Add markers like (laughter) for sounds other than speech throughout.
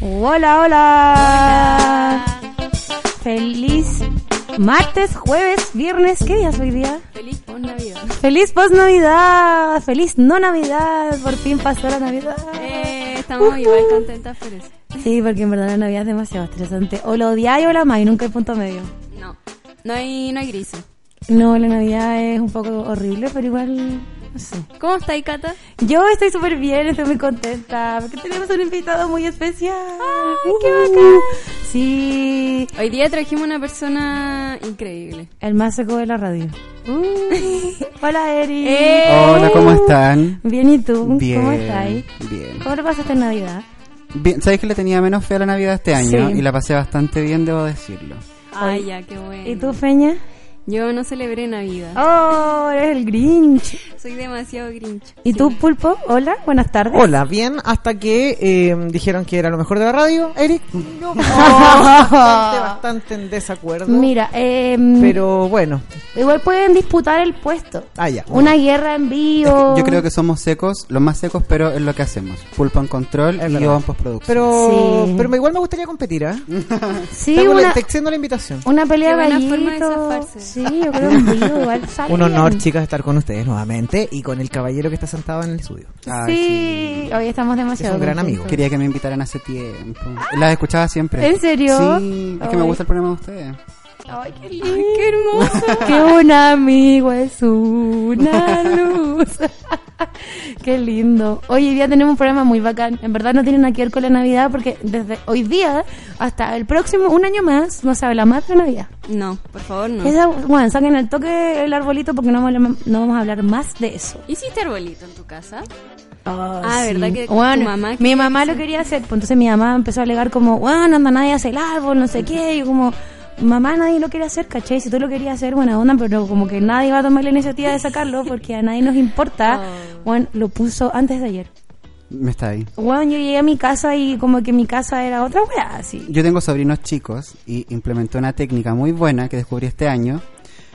Hola, hola. Feliz martes, jueves, viernes. ¿Qué día es hoy día? Feliz post Navidad. Feliz post Navidad. Feliz no Navidad. Por fin pasó la Navidad. Eh, estamos igual contentas por eso. Sí, porque en verdad la Navidad es demasiado estresante. O lo odiáis o la amáis, nunca hay punto medio. No, no hay, no hay grises. No, la Navidad es un poco horrible, pero igual, sé. ¿Cómo estáis, Cata? Yo estoy súper bien, estoy muy contenta, porque tenemos un invitado muy especial. ¡Ay, qué bacán! Sí, Hoy día trajimos una persona increíble. el más seco de la radio. (laughs) Hola, Eri. ¡Eh! Hola, ¿cómo están? Bien, ¿y tú? Bien. ¿Cómo estás? Bien. ¿Cómo lo pasaste en Navidad? Bien, ¿Sabes que le tenía menos fe a la Navidad este año? Sí. Y la pasé bastante bien, debo decirlo. Ay, ya, qué bueno. ¿Y tú, Feña? Yo no celebré Navidad. Oh, eres el Grinch. Soy demasiado grinch. ¿Y Sí. tú, Pulpo? Hola, buenas tardes. Hola, bien, hasta que eh, dijeron que era lo mejor de la radio, Eric. No, (laughs) (laughs) bastante, bastante en desacuerdo. Mira, eh, Pero bueno, igual pueden disputar el puesto. ah, ya. Una guerra en vivo. Yo creo que somos secos, los más secos, pero es lo que hacemos. Pulpo en control Es y yo en postproducción. Pero, Sí. pero igual me gustaría competir, ¿eh? Sí, una, te extiendo la invitación. una pelea gallito. forma de zafarse. Sí, yo creo vivo igual (laughs) sale Un honor, bien. chicas, estar con ustedes nuevamente y con el caballero que está sentado en el estudio. Ay, Sí, hoy estamos demasiado. Es un gran contentos. amigo. Quería que me invitaran hace tiempo. Las escuchaba siempre. ¿En serio? Sí, es que Ay. me gusta el programa de ustedes. Ay, qué lindo. qué hermoso. (laughs) que un amigo es una (laughs) luz. (laughs) qué lindo. Hoy día tenemos un programa muy bacán. En verdad no tiene nada que ver con la Navidad porque desde hoy día hasta el próximo, un año más, no se habla más de Navidad. No, por favor, no. Esa, bueno, saquen el toque el arbolito porque no vamos, a hablar, no vamos a hablar más de eso. ¿Hiciste arbolito en tu casa? Ah, Ah, ¿verdad que bueno, mamá mi mamá lo quería hacer, pues entonces mi mamá empezó a alegar como, bueno, anda nadie hace el árbol, no sé qué, y yo como, mamá nadie lo quiere hacer, ¿cachai? Si tú lo querías hacer, buena onda, pero como que nadie va a tomar la iniciativa de sacarlo porque a nadie nos importa, (laughs) Oh. bueno, lo puso antes de ayer. Me está ahí. Bueno, yo llegué a mi casa y como que mi casa era otra weá, así. Yo tengo sobrinos chicos y implementé una técnica muy buena que descubrí este año.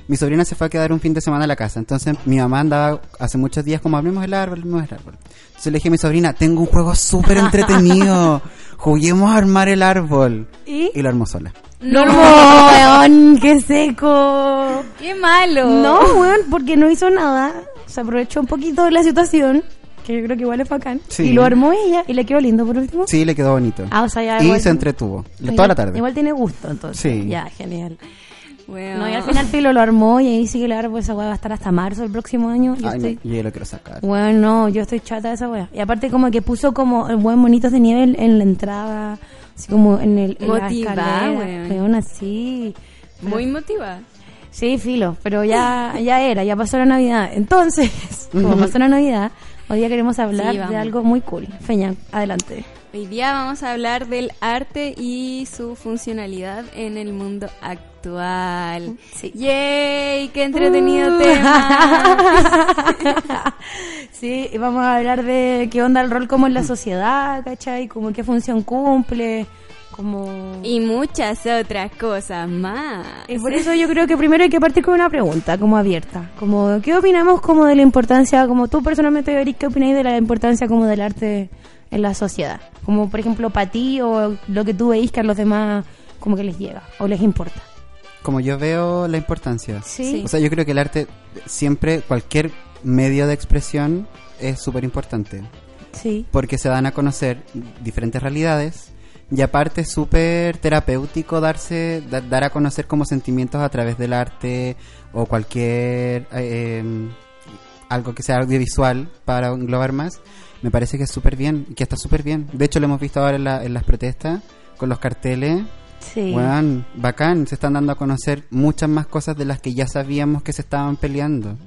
Mi sobrina se fue a quedar un fin de semana a la casa, entonces mi mamá andaba hace muchos días como hablemos el árbol, hablemos el árbol. Entonces le dije a mi sobrina, tengo un juego súper (laughs) entretenido, juguemos a armar el árbol. ¿Y? Y lo armó sola. No, weón, qué seco. ¡Qué malo! No, weón, porque no hizo nada. Se aprovechó un poquito de la situación, que yo creo que igual es bacán. Sí. Y lo armó ella y le quedó lindo por último. Sí, le quedó bonito. Ah, o sea, ya y igual- se entretuvo, Igual- toda la tarde. Igual tiene gusto, entonces. Sí. Ya, genial. Bueno. No, y al final Pilo lo armó y ahí sigue el árbol. Esa weá va a estar hasta marzo el próximo año. Yo Ay, no, estoy... yo ya lo quiero sacar. Bueno, no, yo estoy chata de esa weá. Y aparte como que puso como el buen monitos de nieve en la entrada, así como en el en Motivada, weón. Así. Muy motivada. Sí, filo, pero ya, ya era, ya pasó la Navidad. Entonces, (laughs) como pasó la Navidad, hoy día queremos hablar Sí, de algo muy cool. Feña, adelante. Hoy día vamos a hablar del arte y su funcionalidad en el mundo actual. Sí. ¡Yay! ¡Qué entretenido Uh. tema! (laughs) sí, y vamos a hablar de qué onda el rol como en la sociedad, ¿cachai? Como qué función cumple, como... y muchas otras cosas más. Y por eso yo creo que primero hay que partir con una pregunta, como abierta. Como, ¿qué opinamos como de la importancia, como tú personalmente, Eric, qué opináis de la importancia como del arte en la sociedad? Como, por ejemplo, para ti o lo que tú veis que a los demás como que les llega o les importa. Como yo veo la importancia. Sí. O sea, yo creo que el arte siempre, cualquier medio de expresión es súper importante. Sí. Porque se dan a conocer diferentes realidades y aparte es súper terapéutico darse, da- dar a conocer como sentimientos a través del arte o cualquier eh, em, algo que sea audiovisual para englobar más. Me parece que es súper bien que está súper bien. De hecho, lo hemos visto ahora en, la- en las protestas con los carteles. Sí. Weón, bacán, se están dando a conocer muchas más cosas de las que ya sabíamos que se estaban peleando.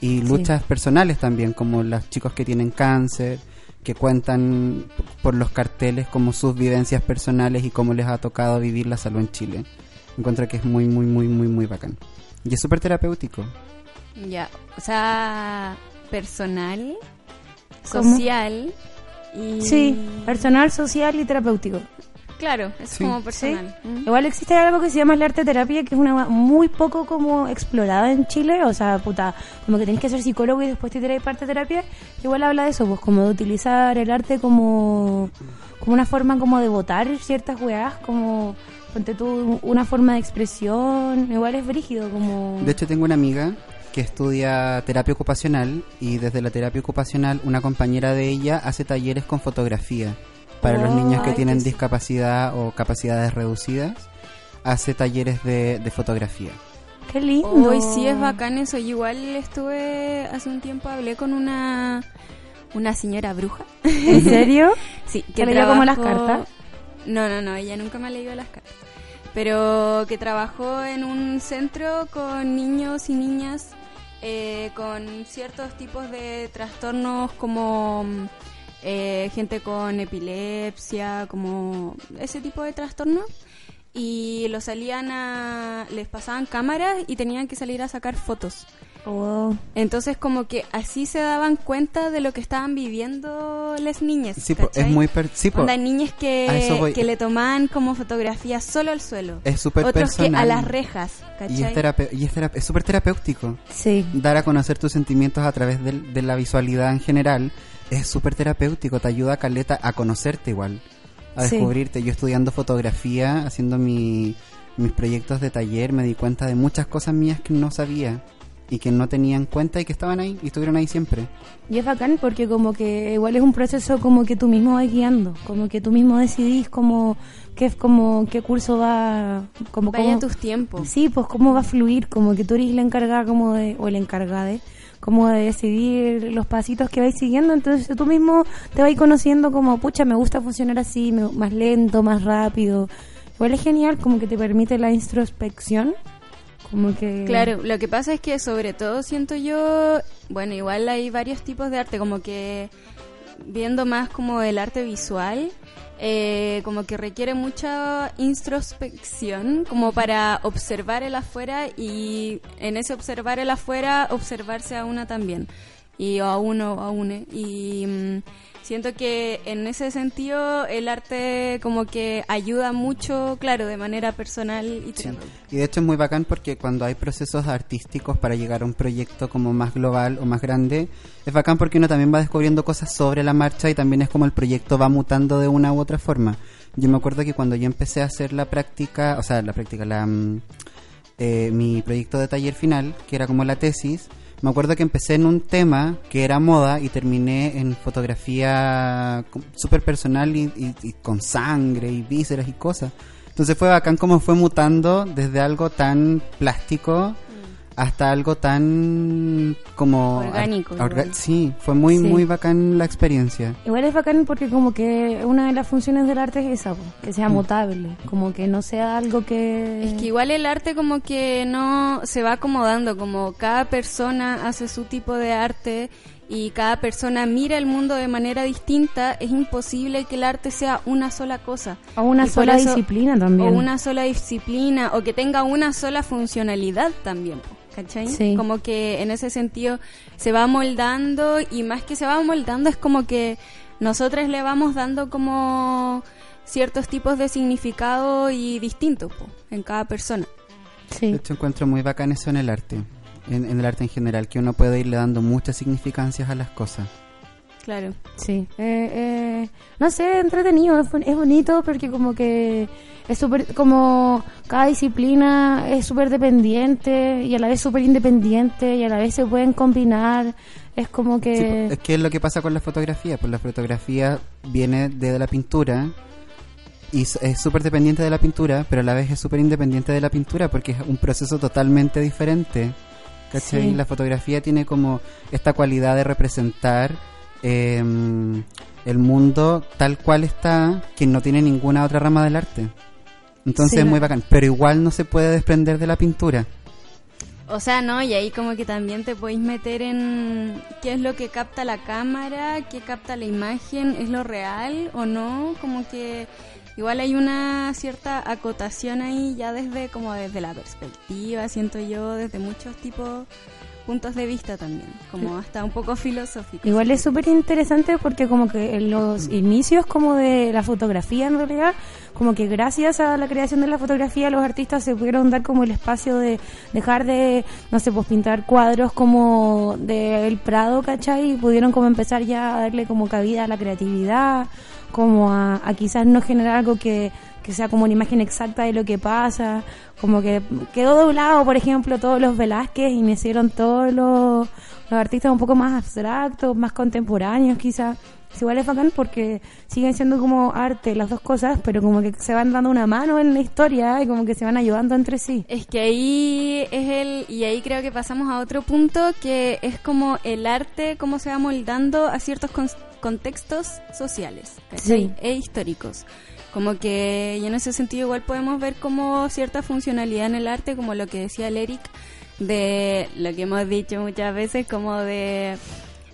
Y luchas personales también, como los chicos que tienen cáncer, que cuentan por los carteles como sus vivencias personales y cómo les ha tocado vivir la salud en Chile. Encuentro que es muy, muy, muy, muy, muy bacán. Y es súper terapéutico. Ya, o sea, personal. Social y... Sí, personal, social y terapéutico. Claro, es Sí. como personal. Sí. Mm. Igual existe algo que se llama la arte terapia, que es una muy poco como explorada en Chile, o sea, puta, como que tenés que ser psicólogo y después te tiráis parte de terapia. Igual habla de eso, pues como de utilizar el arte como, como una forma como de votar ciertas weas, como ponte tú una forma de expresión, igual es brígido, como... De hecho, tengo una amiga que estudia terapia ocupacional y desde la terapia ocupacional una compañera de ella hace talleres con fotografía para los Oh, niños que ay, tienen discapacidad o capacidades reducidas. Hace talleres de, de fotografía. Qué lindo. Hoy sí es bacán eso. Yo igual estuve hace un tiempo hablé con una una señora bruja. ¿En serio? (laughs) Sí, ¿Te leyó como las cartas? No, no, no, ella nunca me ha leído las cartas. Pero que trabajó en un centro con niños y niñas eh, con ciertos tipos de trastornos como mm, eh, gente con epilepsia, como ese tipo de trastornos. Y los salían a... les pasaban cámaras y tenían que salir a sacar fotos. Oh. Entonces como que así se daban cuenta de lo que estaban viviendo las niñas. Sí, po, es muy... per- sí, Onda, niñas que, que le tomaban como fotografías solo al suelo. es súper Otros que a personal. las rejas, Y es ¿cachai? terape- y es terape- súper terapéutico. Sí. Dar a conocer tus sentimientos a través del- de, la visualidad en general es súper terapéutico. Te ayuda, Caleta, a conocerte igual. A Sí. descubrirte. Yo estudiando fotografía, haciendo mi- mis proyectos de taller, me di cuenta de muchas cosas mías que no sabía y que no tenía en cuenta y que estaban ahí y estuvieron ahí siempre. Y es bacán porque como que igual es un proceso como que tú mismo vas guiando, como que tú mismo decidís como qué es como qué curso va como Vaya cómo- tus tiempos. Sí, pues cómo va a fluir, como que tú eres la encargada como de o el encargada de como de decidir los pasitos que vais siguiendo, entonces tú mismo te vas conociendo como, pucha, me gusta funcionar así, me- más lento, más rápido. Igual es genial, como que te permite la introspección, Claro, lo que pasa es que sobre todo siento yo, bueno, igual hay varios tipos de arte, como que viendo más como el arte visual, eh, como que requiere mucha introspección, como para observar el afuera y en ese observar el afuera, observarse a una también, y a uno a une. Y mm, siento que en ese sentido el arte como que ayuda mucho, claro, de manera personal y terapéutica. Y de hecho es muy bacán porque cuando hay procesos artísticos para llegar a un proyecto como más global o más grande, es bacán porque uno también va descubriendo cosas sobre la marcha y también es como el proyecto va mutando de una u otra forma. Yo me acuerdo que cuando yo empecé a hacer la práctica, o sea, la práctica, la, mm, eh, mi proyecto de taller final, que era como la tesis, me acuerdo que empecé en un tema que era moda y terminé en fotografía súper personal y, y- y con sangre y vísceras y cosas. Entonces fue bacán como fue mutando desde algo tan plástico hasta algo tan como... Orgánico, orga- sí, fue muy, Sí. muy bacán la experiencia. Igual es bacán porque como que una de las funciones del arte es esa, que sea mutable, como que no sea algo que... Es que igual el arte como que no se va acomodando, como cada persona hace su tipo de arte y cada persona mira el mundo de manera distinta, es imposible que el arte sea una sola cosa. O una Y sola eso- disciplina también. O una sola disciplina, o que tenga una sola funcionalidad también, po, ¿cachai? Sí. Como que en ese sentido se va moldando y más que se va moldando es como que nosotros le vamos dando como ciertos tipos de significado y distintos po, en cada persona. Sí. De hecho encuentro muy bacán eso en el arte, en, en el arte en general, que uno puede irle dando muchas significancias a las cosas. Claro. Sí, eh, eh, no sé, entretenido, es, bon- es bonito porque como que es súper, como cada disciplina es súper dependiente y a la vez súper independiente y a la vez se pueden combinar, es como que... Sí, es que es lo que pasa con la fotografía, pues la fotografía viene de la pintura y es súper dependiente de la pintura, pero a la vez es súper independiente de la pintura porque es un proceso totalmente diferente. ¿Cachai? Sí. La fotografía tiene como esta cualidad de representar eh, el mundo tal cual está, que no tiene ninguna otra rama del arte. Entonces Sí. es muy bacán, pero igual no se puede desprender de la pintura. O sea, no, y ahí como que también te podéis meter en qué es lo que capta la cámara, qué capta la imagen, es lo real o no, como que igual hay una cierta acotación ahí ya desde como desde la perspectiva, siento yo, desde muchos tipos puntos de vista también, como hasta un poco filosófico. Igual es súper interesante porque como que en los inicios como de la fotografía en realidad, como que gracias a la creación de la fotografía los artistas se pudieron dar como el espacio de dejar de, no sé, pues pintar cuadros como del Prado, ¿cachai? Y pudieron como empezar ya a darle como cabida a la creatividad, como a, a quizás no generar algo que que sea como una imagen exacta de lo que pasa, como que quedó doblado, por ejemplo, todos los Velázquez y me hicieron todos los, los artistas un poco más abstractos, más contemporáneos quizás. Igual es bacán porque siguen siendo como arte las dos cosas, pero como que se van dando una mano en la historia y como que se van ayudando entre sí. Es que ahí es el, y ahí creo que pasamos a otro punto que es como el arte, cómo se va moldando a ciertos contextos sociales e históricos. Como que y en ese sentido igual podemos ver como cierta funcionalidad en el arte, como lo que decía el Eric, de lo que hemos dicho muchas veces, como de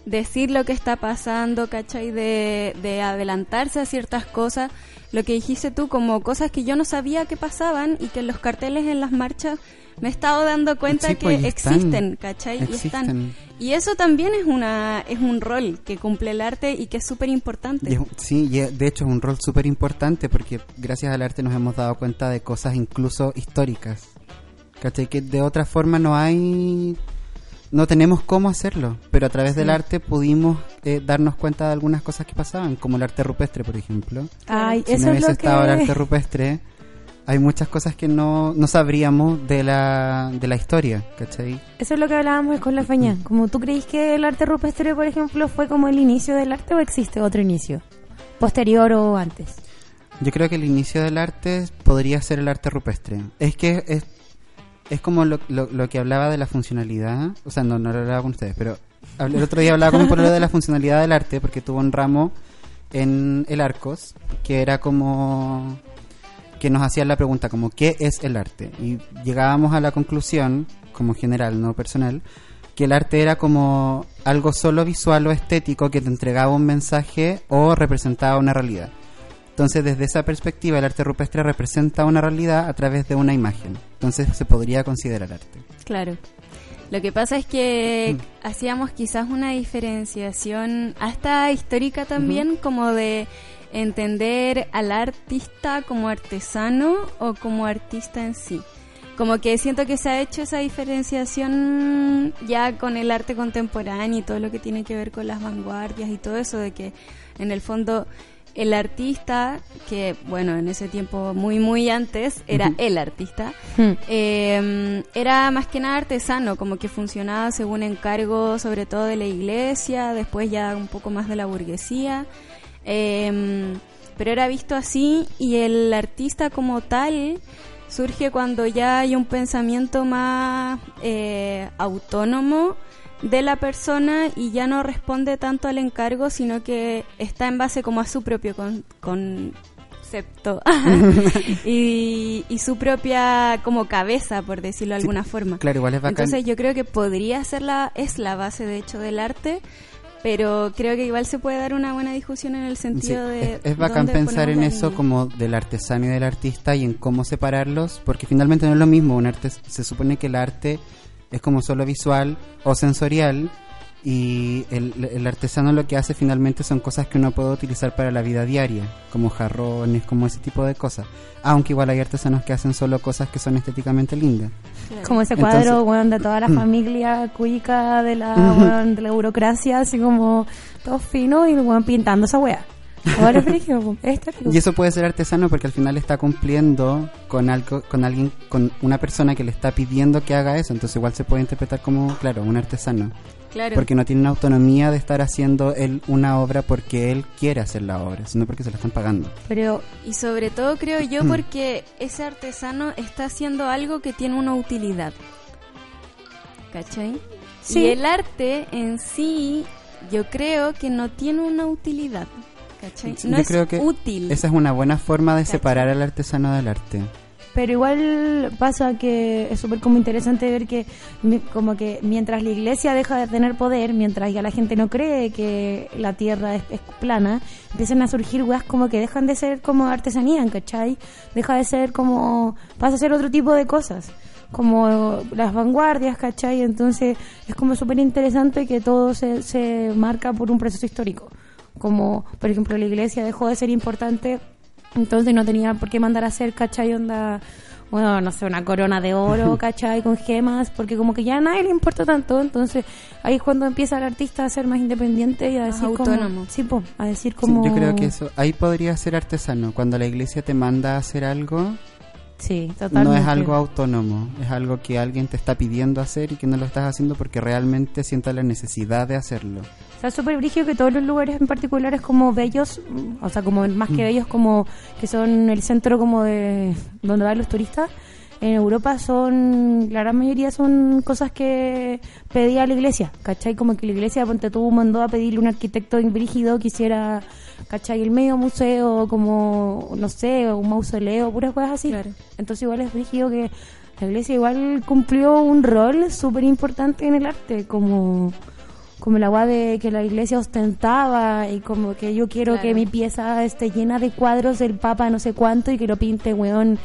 decir lo que está pasando, ¿cachai? De, de adelantarse a ciertas cosas. Lo que dijiste tú, como cosas que yo no sabía que pasaban y que en los carteles en las marchas me he estado dando cuenta que pues, existen, ¿cachai? Y están. Y eso también es una es un rol que cumple el arte y que es súper importante. Sí, de hecho es un rol súper importante porque gracias al arte nos hemos dado cuenta de cosas incluso históricas. ¿Cachai? Que de otra forma no hay... No tenemos cómo hacerlo, pero a través del arte pudimos eh, darnos cuenta de algunas cosas que pasaban, como el arte rupestre, por ejemplo. Ay, si eso no es hubiese que... estado el arte rupestre, hay muchas cosas que no, no sabríamos de la, de la historia, ¿cachai? Eso es lo que hablábamos con la feña. Como tú creís que el arte rupestre, por ejemplo, fue como el inicio del arte o existe otro inicio? ¿Posterior o antes? Yo creo que el inicio del arte podría ser el arte rupestre. Es que es, es como lo, lo, lo que hablaba de la funcionalidad. O sea, no, no lo hablaba con ustedes, pero el otro día hablaba con un de la funcionalidad del arte porque tuvo un ramo en el Arcos que era como que nos hacían la pregunta como ¿qué es el arte? Y llegábamos a la conclusión, como general, no personal, que el arte era como algo solo visual o estético que te entregaba un mensaje o representaba una realidad. Entonces, desde esa perspectiva, el arte rupestre representa una realidad a través de una imagen. Entonces, se podría considerar arte. Claro. Lo que pasa es que hacíamos quizás una diferenciación hasta histórica también, como de entender al artista como artesano o como artista en sí. Como que siento que se ha hecho esa diferenciación ya con el arte contemporáneo y todo lo que tiene que ver con las vanguardias y todo eso, de que en el fondo el artista, que bueno, en ese tiempo muy, muy antes, era el artista, Hmm. eh, era más que nada artesano, como que funcionaba según encargo, sobre todo de la iglesia, después ya un poco más de la burguesía. eh, pero era visto así y el artista como tal surge cuando ya hay un pensamiento más eh, autónomo de la persona y ya no responde tanto al encargo, sino que está en base como a su propio con- concepto (laughs) y, y su propia como cabeza, por decirlo de Sí, alguna forma. Claro, igual es bacán. Entonces yo creo que podría ser la, es la base de hecho del arte, pero creo que igual se puede dar una buena discusión en el Sí, sentido de... es, es bacán pensar en eso como del artesano y del artista y en cómo separarlos, porque finalmente no es lo mismo. Un arte se supone que el arte es como solo visual o sensorial y el, el artesano lo que hace finalmente son cosas que uno puede utilizar para la vida diaria, como jarrones, como ese tipo de cosas. Aunque igual hay artesanos que hacen solo cosas que son estéticamente lindas. Claro. Como ese Entonces- cuadro, weón, de toda la familia cuica de la, de la burocracia, así como todo fino y weón pintando esa wea. Ahora es brígido, po. Es tático. Y eso puede ser artesano porque al final está cumpliendo con algo, con alguien, con una persona que le está pidiendo que haga eso. Entonces igual se puede interpretar como, claro, un artesano. Claro. Porque no tiene una autonomía de estar haciendo él una obra porque él quiere hacer la obra, sino porque se la están pagando. Pero Y sobre todo creo Mm. yo porque ese artesano está haciendo algo que tiene una utilidad. ¿Cachai? Sí. Y el arte en sí, yo creo que no tiene una utilidad. ¿Cachai? No Yo es creo que útil. Esa es una buena forma de ¿Cachai? separar al artesano del arte. Pero igual pasa que es súper como interesante ver que como que mientras la iglesia deja de tener poder, mientras ya la gente no cree que la tierra es, es plana, empiezan a surgir weas como que dejan de ser como artesanía, ¿cachai? Deja de ser como... pasa a ser otro tipo de cosas. como las vanguardias, ¿cachai? Entonces es como súper interesante que todo se, se marca por un proceso histórico. Como, por ejemplo, la iglesia dejó de ser importante, entonces no tenía por qué mandar a hacer, ¿cachai? Onda, bueno, no sé, una corona de oro, (laughs) ¿cachai? Con gemas, porque como que ya a nadie le importa tanto, entonces ahí es cuando empieza el artista a ser más independiente y a decir como- autónomo. sí, po, a decir Sí, como... yo creo que eso, ahí podría ser artesano. Cuando la iglesia te manda a hacer algo, Sí, totalmente. no es algo autónomo, es algo que alguien te está pidiendo hacer y que no lo estás haciendo porque realmente sienta la necesidad de hacerlo. O sea, súper brígido que todos los lugares en particular es como bellos, mm, o sea, como más que bellos, como que son el centro como de donde van los turistas. En Europa son, la gran mayoría son cosas que pedía la iglesia, ¿cachai? Como que la iglesia, ponte tú, mandó a pedirle un arquitecto brígido que hiciera, ¿cachai? El medio museo, como, no sé, un mausoleo, puras cosas así. Claro. Entonces igual es brígido que la iglesia igual cumplió un rol súper importante en el arte, como como la agua de que la iglesia ostentaba y como que yo quiero Claro. que mi pieza esté llena de cuadros del papa no sé cuánto y que lo pinte, weón,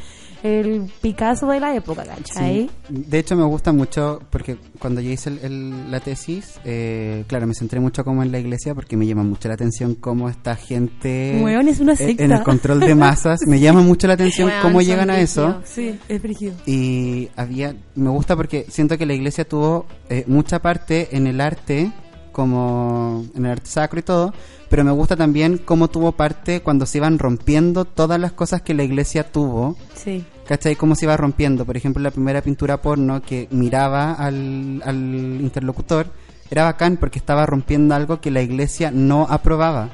el Picasso de la época, ¿cachai? Sí. De hecho, me gusta mucho porque cuando yo hice el- el- la tesis, eh, claro, me centré mucho como en la iglesia porque me llama mucho la atención cómo esta gente Weón, es una eh, secta. en el control de masas. me llama mucho la atención Weón, cómo llegan a eso. Sí, es brígido. Y había, me gusta porque siento que la iglesia tuvo eh, mucha parte en el arte, como en el arte sacro y todo, pero me gusta también cómo tuvo parte cuando se iban rompiendo todas las cosas que la iglesia tuvo. Sí. ¿Cachai? Cómo se iba rompiendo. Por ejemplo, la primera pintura porno que miraba al, al interlocutor era bacán porque estaba rompiendo algo que la iglesia no aprobaba.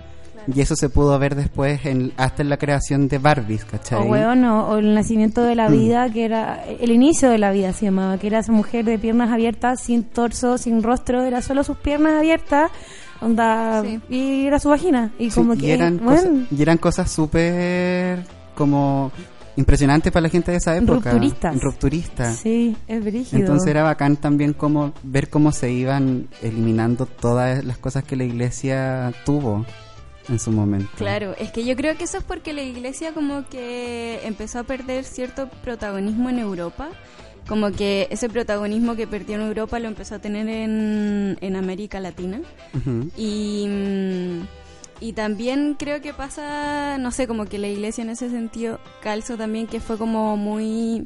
Y eso se pudo ver después en, hasta en la creación de Barbies, ¿cachai? O weón, o, o el nacimiento de la Mm. vida, que era el inicio de la vida se llamaba, que era esa mujer de piernas abiertas, sin torso, sin rostro, era solo sus piernas abiertas, onda, Sí. y era su vagina. Y Sí, como y que, eran, weón, cosas, y eran cosas súper como impresionantes para la gente de esa época. Rupturistas. Rupturistas. sí, es brígido. Entonces era bacán también como ver cómo se iban eliminando todas las cosas que la iglesia tuvo en su momento. Claro, es que yo creo que eso es porque la iglesia como que empezó a perder cierto protagonismo en Europa, como que ese protagonismo que perdió en Europa lo empezó a tener en, en América Latina. Y, mm, y también creo que pasa, no sé, como que la iglesia en ese sentido calzo también que fue como muy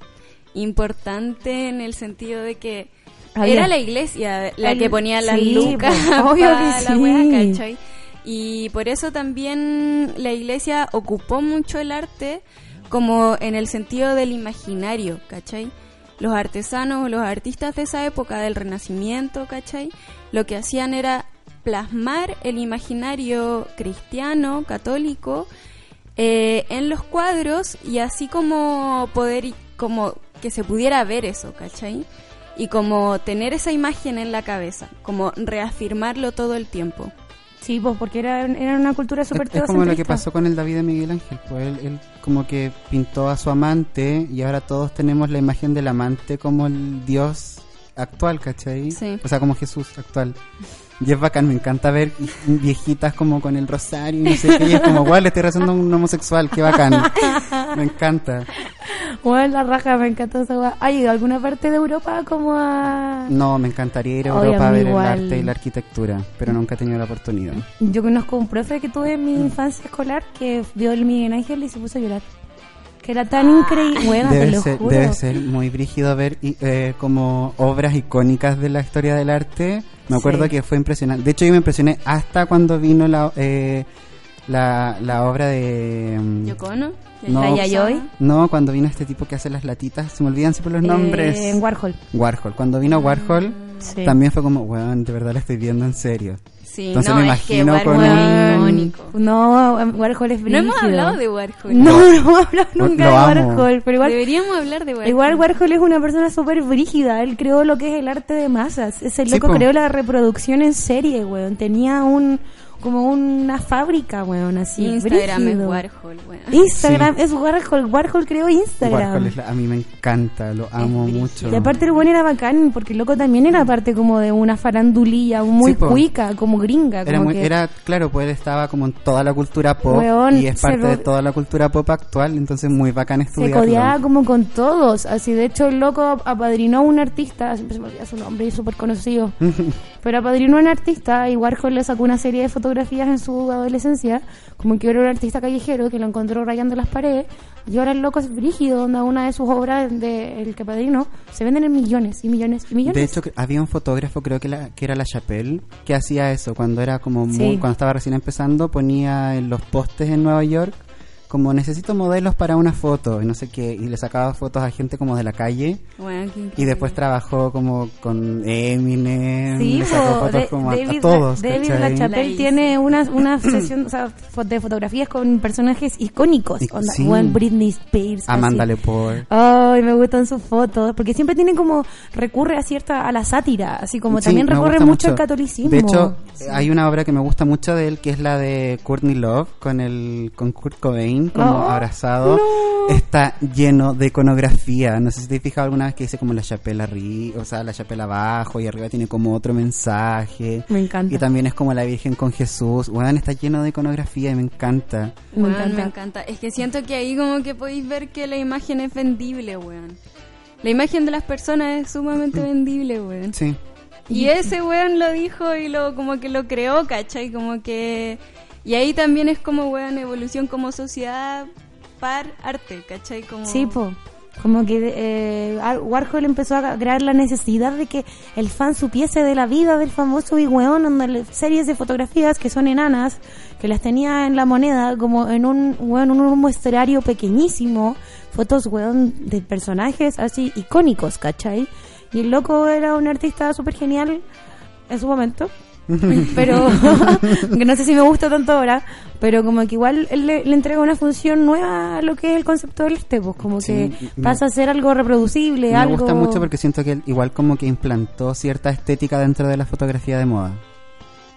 importante en el sentido de que Había- era la iglesia la El- que ponía las sí, lucas pues, (laughs) obvio pa' que la sí. wea, ¿cachai? Y por eso también la iglesia ocupó mucho el arte como en el sentido del imaginario, ¿cachai? Los artesanos o los artistas de esa época del Renacimiento, ¿cachai? Lo que hacían era plasmar el imaginario cristiano, católico, eh, en los cuadros y así como poder, como que se pudiera ver eso, ¿cachai? Y como tener esa imagen en la cabeza, como reafirmarlo todo el tiempo. Sí, pues porque era, era una cultura súper Es, es como lo que pasó con el David de Miguel Ángel, pues él, él como que pintó a su amante y ahora todos tenemos la imagen del amante como el Dios actual, ¿cachai? Sí. O sea, como Jesús actual. Y es bacán, me encanta ver viejitas como con el rosario y no sé qué, y es como, guau, le estoy rezando a un homosexual, qué bacán. Me encanta. Bueno, la raja, me encantó esa weá. ¿Ha a alguna parte de Europa como a...? No, me encantaría ir a Europa a ver igual. el arte y la arquitectura, pero nunca he tenido la oportunidad. Yo conozco un profe que tuve en mi infancia escolar que vio el Miguel Ángel y se puso a llorar. Que era tan increíble. Bueno, te debe, lo ser, juro. debe ser muy brígido ver eh, como obras icónicas de la historia del arte. Me acuerdo Sí. que fue impresionante. De hecho, yo me impresioné hasta cuando vino la, eh, la, la obra de... mm, Yoko Ono, No. La Yayoi. No, cuando vino este tipo que hace las latitas. Se me olvidan siempre los nombres. Eh, en Warhol. Warhol. Cuando vino Warhol, Sí. también fue como, weón, de verdad la estoy viendo en serio. Sí, Entonces no, me es que imagino Warhol con es un- icónico. No, Warhol es No brígido. hemos hablado de Warhol. No, no hemos hablado nunca lo de amo. Warhol. Pero igual, Deberíamos hablar de Warhol. igual Warhol es una persona súper brígida. Él creó lo que es el arte de masas. Ese loco creó la reproducción en serie, weón. Tenía un, como una fábrica, weón, así. Instagram brígido. es Warhol, weón. Instagram es Warhol, Warhol creó Instagram. Warhol es la- a mí me encanta, lo amo mucho. Y aparte el bueno era bacán, porque el loco también era parte como de una farandulilla muy Sí, cuica, como gringa. Era, como muy, que- era, claro, pues él estaba como en toda la cultura pop Weón, y es se parte de toda la cultura pop actual, entonces muy bacán se estudiarlo. codeaba como con todos. Así, de hecho, el loco apadrinó a un artista, siempre se me olvida su nombre, y es súper conocido. (laughs) pero apadrinó a un artista y Warhol le sacó una serie de fotografías en su adolescencia, como que era un artista callejero que lo encontró rayando las paredes. Y ahora el loco es brígido, donde una de sus obras de el que apadrinó se venden en millones y millones y millones. De hecho, había un fotógrafo, creo que, la, que era la Chapelle, que hacía eso cuando era como muy, Sí. cuando estaba recién empezando, ponía en los postes en Nueva York como necesito modelos para una foto y no sé qué, y le sacaba fotos a gente como de la calle qué y después trabajó como con Eminem, Sí, le sacó fotos de- como a- a, David, todos, David. LaChapelle La tiene una, una (coughs) sesión o sea, de fotografías con personajes icónicos. Y- Onda, sí. weón, Britney Spears. Amanda así. Lepore. Ay, me gustan sus fotos, porque siempre tienen como, recurre a cierta, a la sátira, así como Sí, también gusta mucho, el catolicismo. De hecho, hay una obra que me gusta mucho de él, que es la de Courtney Love, con el con Kurt Cobain, como No, abrazado. no. Está lleno de iconografía. No sé si te has fijado alguna vez que dice como la chapela arriba, o sea, la chapela abajo, y arriba tiene como otro mensaje. Me encanta. Y también es como la Virgen con Jesús. Bueno, está lleno de iconografía y me encanta. me encanta. me encanta. Es que siento que ahí como que podéis ver que la imagen es vendible, weón. La imagen de las personas es sumamente vendible, weón. Sí. Y ese weón lo dijo y lo como que lo creó, ¿cachai? Como que... Y ahí también es como, weón, evolución como sociedad par arte, ¿cachai? Como... Sí, po. Como que eh, Ar- Warhol empezó a crear la necesidad de que el fan supiese de la vida del famoso y weón, series de fotografías que son enanas, que las tenía en la moneda, como en un, weón, un muestrario pequeñísimo, fotos, weón, de personajes así icónicos, ¿cachai? Y el loco era un artista súper genial en su momento. (laughs) pero (laughs) que no sé si me gusta tanto ahora, pero como que igual él le, le entrega una función nueva a lo que es el concepto del arte, pues como Sí, que me- pasa a ser algo reproducible, Me algo... gusta mucho porque siento que él igual como que implantó cierta estética dentro de la fotografía de moda.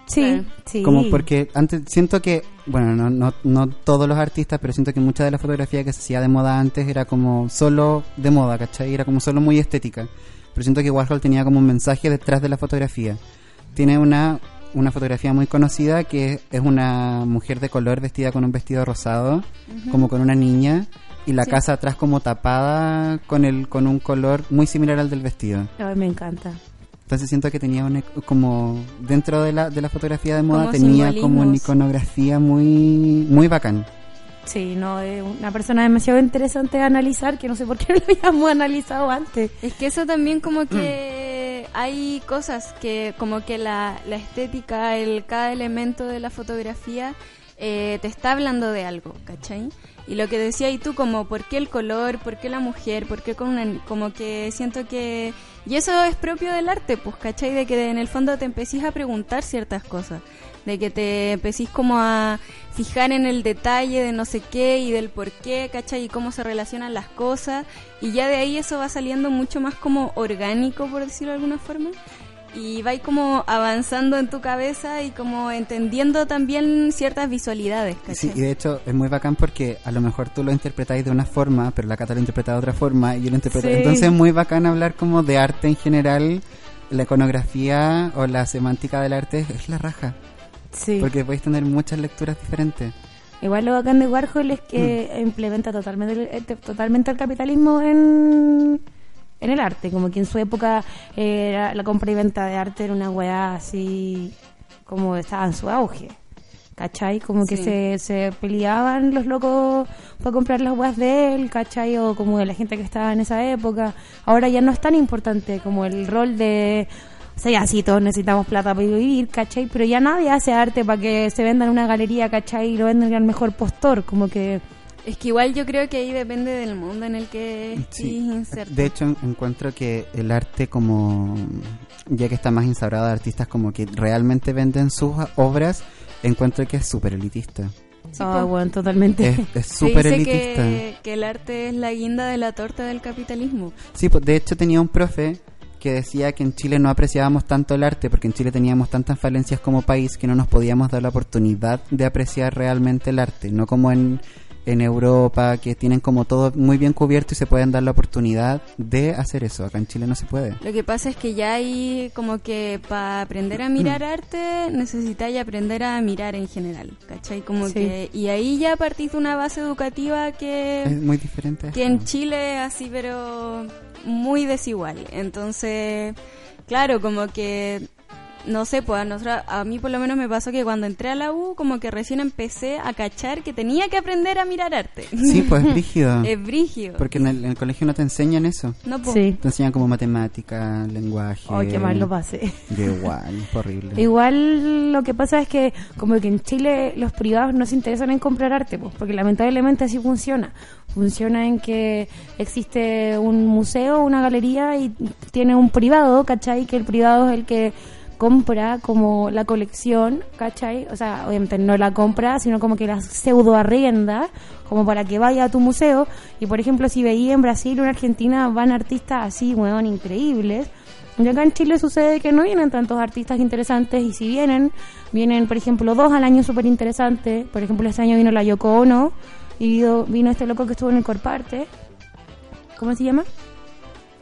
Sí, sí. Como porque antes siento que, bueno, no, no, no todos los artistas, pero siento que mucha de la fotografía que se hacía de moda antes era como solo de moda, ¿cachai? Era como solo muy estética. Pero siento que Warhol tenía como un mensaje detrás de la fotografía. Tiene una, una fotografía muy conocida que es una mujer de color vestida con un vestido rosado, como con una niña, y la Sí. casa atrás como tapada con, el, con un color muy similar al del vestido. Ay, me encanta. Entonces siento que tenía una, como dentro de la, de la fotografía de moda Como tenía como una iconografía muy muy bacán. Sí, no, es una persona demasiado interesante de analizar que no sé por qué (laughs) lo habíamos analizado antes. Es que eso también Mm. como que hay cosas que como que la, la estética, el cada elemento de la fotografía eh, te está hablando de algo, ¿cachai? Y lo que decía y tú como por qué el color, por qué la mujer, por qué con una, como que siento que y eso es propio del arte, pues, ¿cachai? De que en el fondo te empecís a preguntar ciertas cosas, de que te empecís como a fijar en el detalle de no sé qué y del por qué, ¿cachai? Y cómo se relacionan las cosas y ya de ahí eso va saliendo mucho más como orgánico, por decirlo de alguna forma. Y va como avanzando en tu cabeza y como entendiendo también ciertas visualidades, Sí, ¿cachai? y de hecho es muy bacán porque a lo mejor tú lo interpretáis de una forma, pero la Cata lo interpreta de otra forma y yo lo interpreto. Sí. Entonces es muy bacán hablar como de arte en general. La iconografía o la semántica del arte es la raja, Sí. porque podéis tener muchas lecturas diferentes. Igual lo bacán de Warhol es que implementa totalmente el, eh, totalmente el capitalismo en, en el arte. Como que en su época eh, la compra y venta de arte era una weá así como estaba en su auge. ¿Cachai? Como que se, se peleaban los locos para comprar las weas de él, ¿cachai? O como de la gente que estaba en esa época. Ahora ya no es tan importante como el rol de... O sea, ya sí, todos necesitamos plata para vivir, ¿cachai? Pero ya nadie hace arte para que se venda en una galería, ¿cachai? Y lo venden al mejor postor, como que... Es que igual yo creo que ahí depende del mundo en el que estés Sí. inserto. De hecho, en- encuentro que el arte como, ya que está más instaurado de artistas como que realmente venden sus obras, encuentro que es súper elitista. Sí, po. bueno, totalmente. Es- súper dice elitista. que, que el arte es la guinda de la torta del capitalismo. Sí, pues, de hecho tenía un profe que decía que en Chile no apreciábamos tanto el arte porque en Chile teníamos tantas falencias como país que no nos podíamos dar la oportunidad de apreciar realmente el arte, no como en, en Europa que tienen como todo muy bien cubierto y se pueden dar la oportunidad de hacer eso. Acá en Chile no se puede. Lo que pasa es que ya hay como que para aprender a mirar arte necesitáis aprender a mirar en general, ¿cachai? Como Sí. que y ahí ya partís de una base educativa que Es muy diferente. que en Chile así pero muy desigual. Entonces, claro, como que no sé, pues a, nosotros- a mí por lo menos me pasó que cuando entré a la U, como que recién empecé a cachar que tenía que aprender a mirar arte. Sí, pues es (laughs) rígido. es brigio. Porque en el, en el colegio no te enseñan eso. No, pues, Sí. Te enseñan como matemática, lenguaje. Ay, qué mal lo pasé. (laughs) Igual, es horrible. Igual lo que pasa es que como que en Chile los privados no se interesan en comprar arte, pues, porque lamentablemente así funciona. Funciona en que existe un museo, una galería y tiene un privado, ¿cachai? Que el privado es el que compra como la colección, ¿cachai? O sea, obviamente no la compra, sino como que la pseudo arrienda, como para que vaya a tu museo. Y por ejemplo, si veía en Brasil o en Argentina van artistas así, weón, increíbles. Y acá en Chile sucede que no vienen tantos artistas interesantes y si vienen, vienen por ejemplo dos al año súper interesantes. Por ejemplo, este año vino la Yoko Ono y vino, este loco que estuvo en el Corparte. ¿Cómo se llama?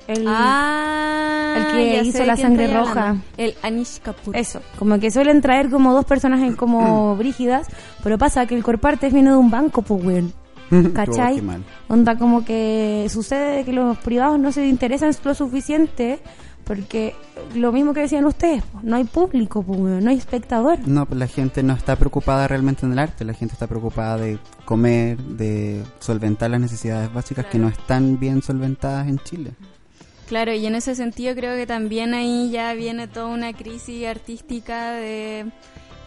El, Ah, que hizo la sangre roja. El Anish Kapoor. Eso, como que suelen traer como dos personas en como brígidas, pero pasa que el Corparte viene de un banco, pues weón. (laughs) ¿Cachai? Onda como que sucede que los privados no se interesan lo suficiente porque lo mismo que decían ustedes, pues, no hay público, pues, no hay espectador. No, pues la gente no está preocupada realmente en el arte, la gente está preocupada de comer, de solventar las necesidades básicas que no están bien solventadas en Chile. Claro, y en ese sentido creo que también ahí ya viene toda una crisis artística de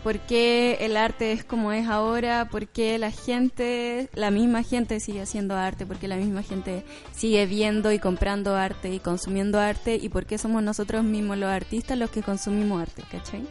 por qué el arte es como es ahora, por qué la gente, la misma gente sigue haciendo arte, por qué la misma gente sigue viendo y comprando arte y consumiendo arte y por qué somos nosotros mismos los artistas los que consumimos arte, ¿cachai?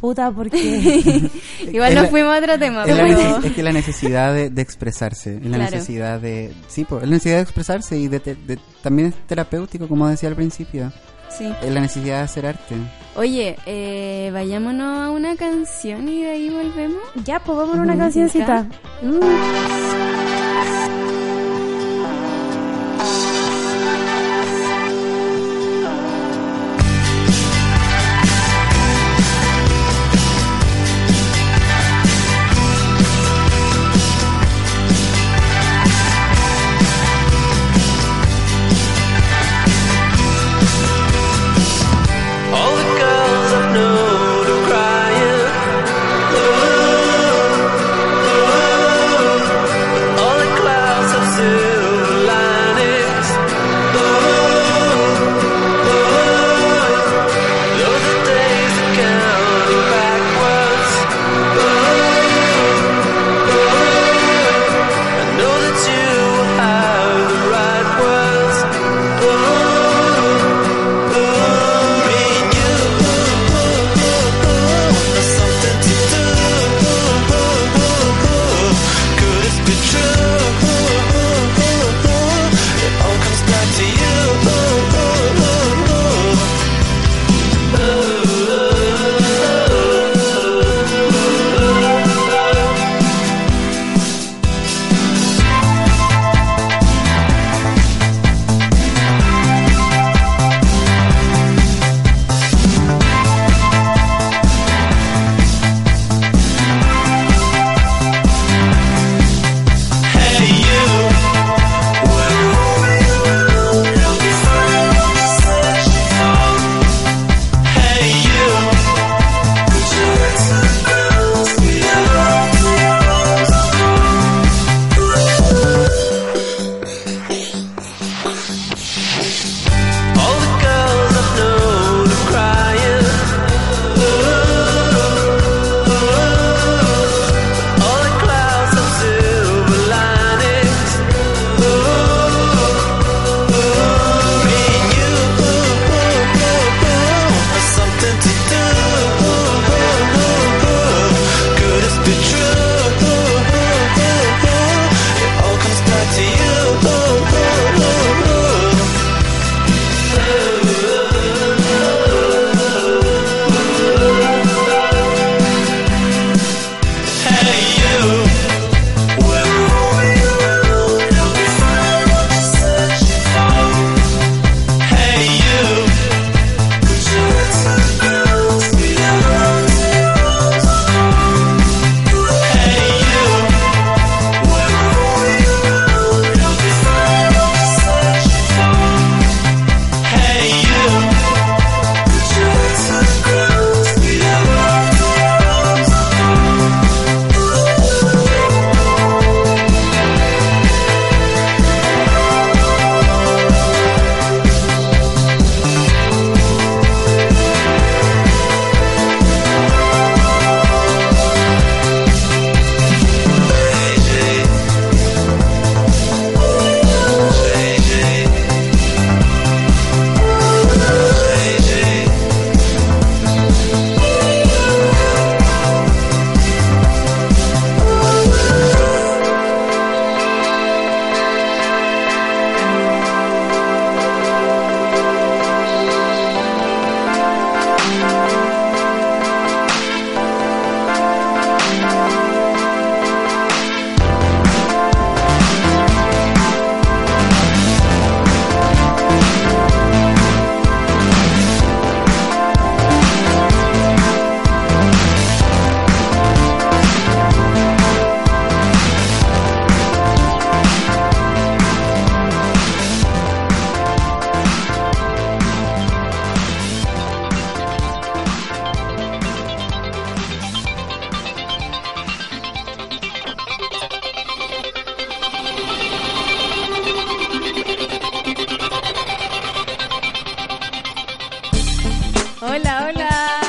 Puta, porque (laughs) Igual nos la- fuimos a otro tema, Es, pero... que la necesidad de, de expresarse, es la Claro. necesidad de... Sí, pues, es la necesidad de expresarse y de, te- de- también es terapéutico, como decía al principio. Sí. Es la necesidad de hacer arte. Oye, eh, vayámonos a una canción y de ahí volvemos. ya, pues vamos a una cancioncita. Mm.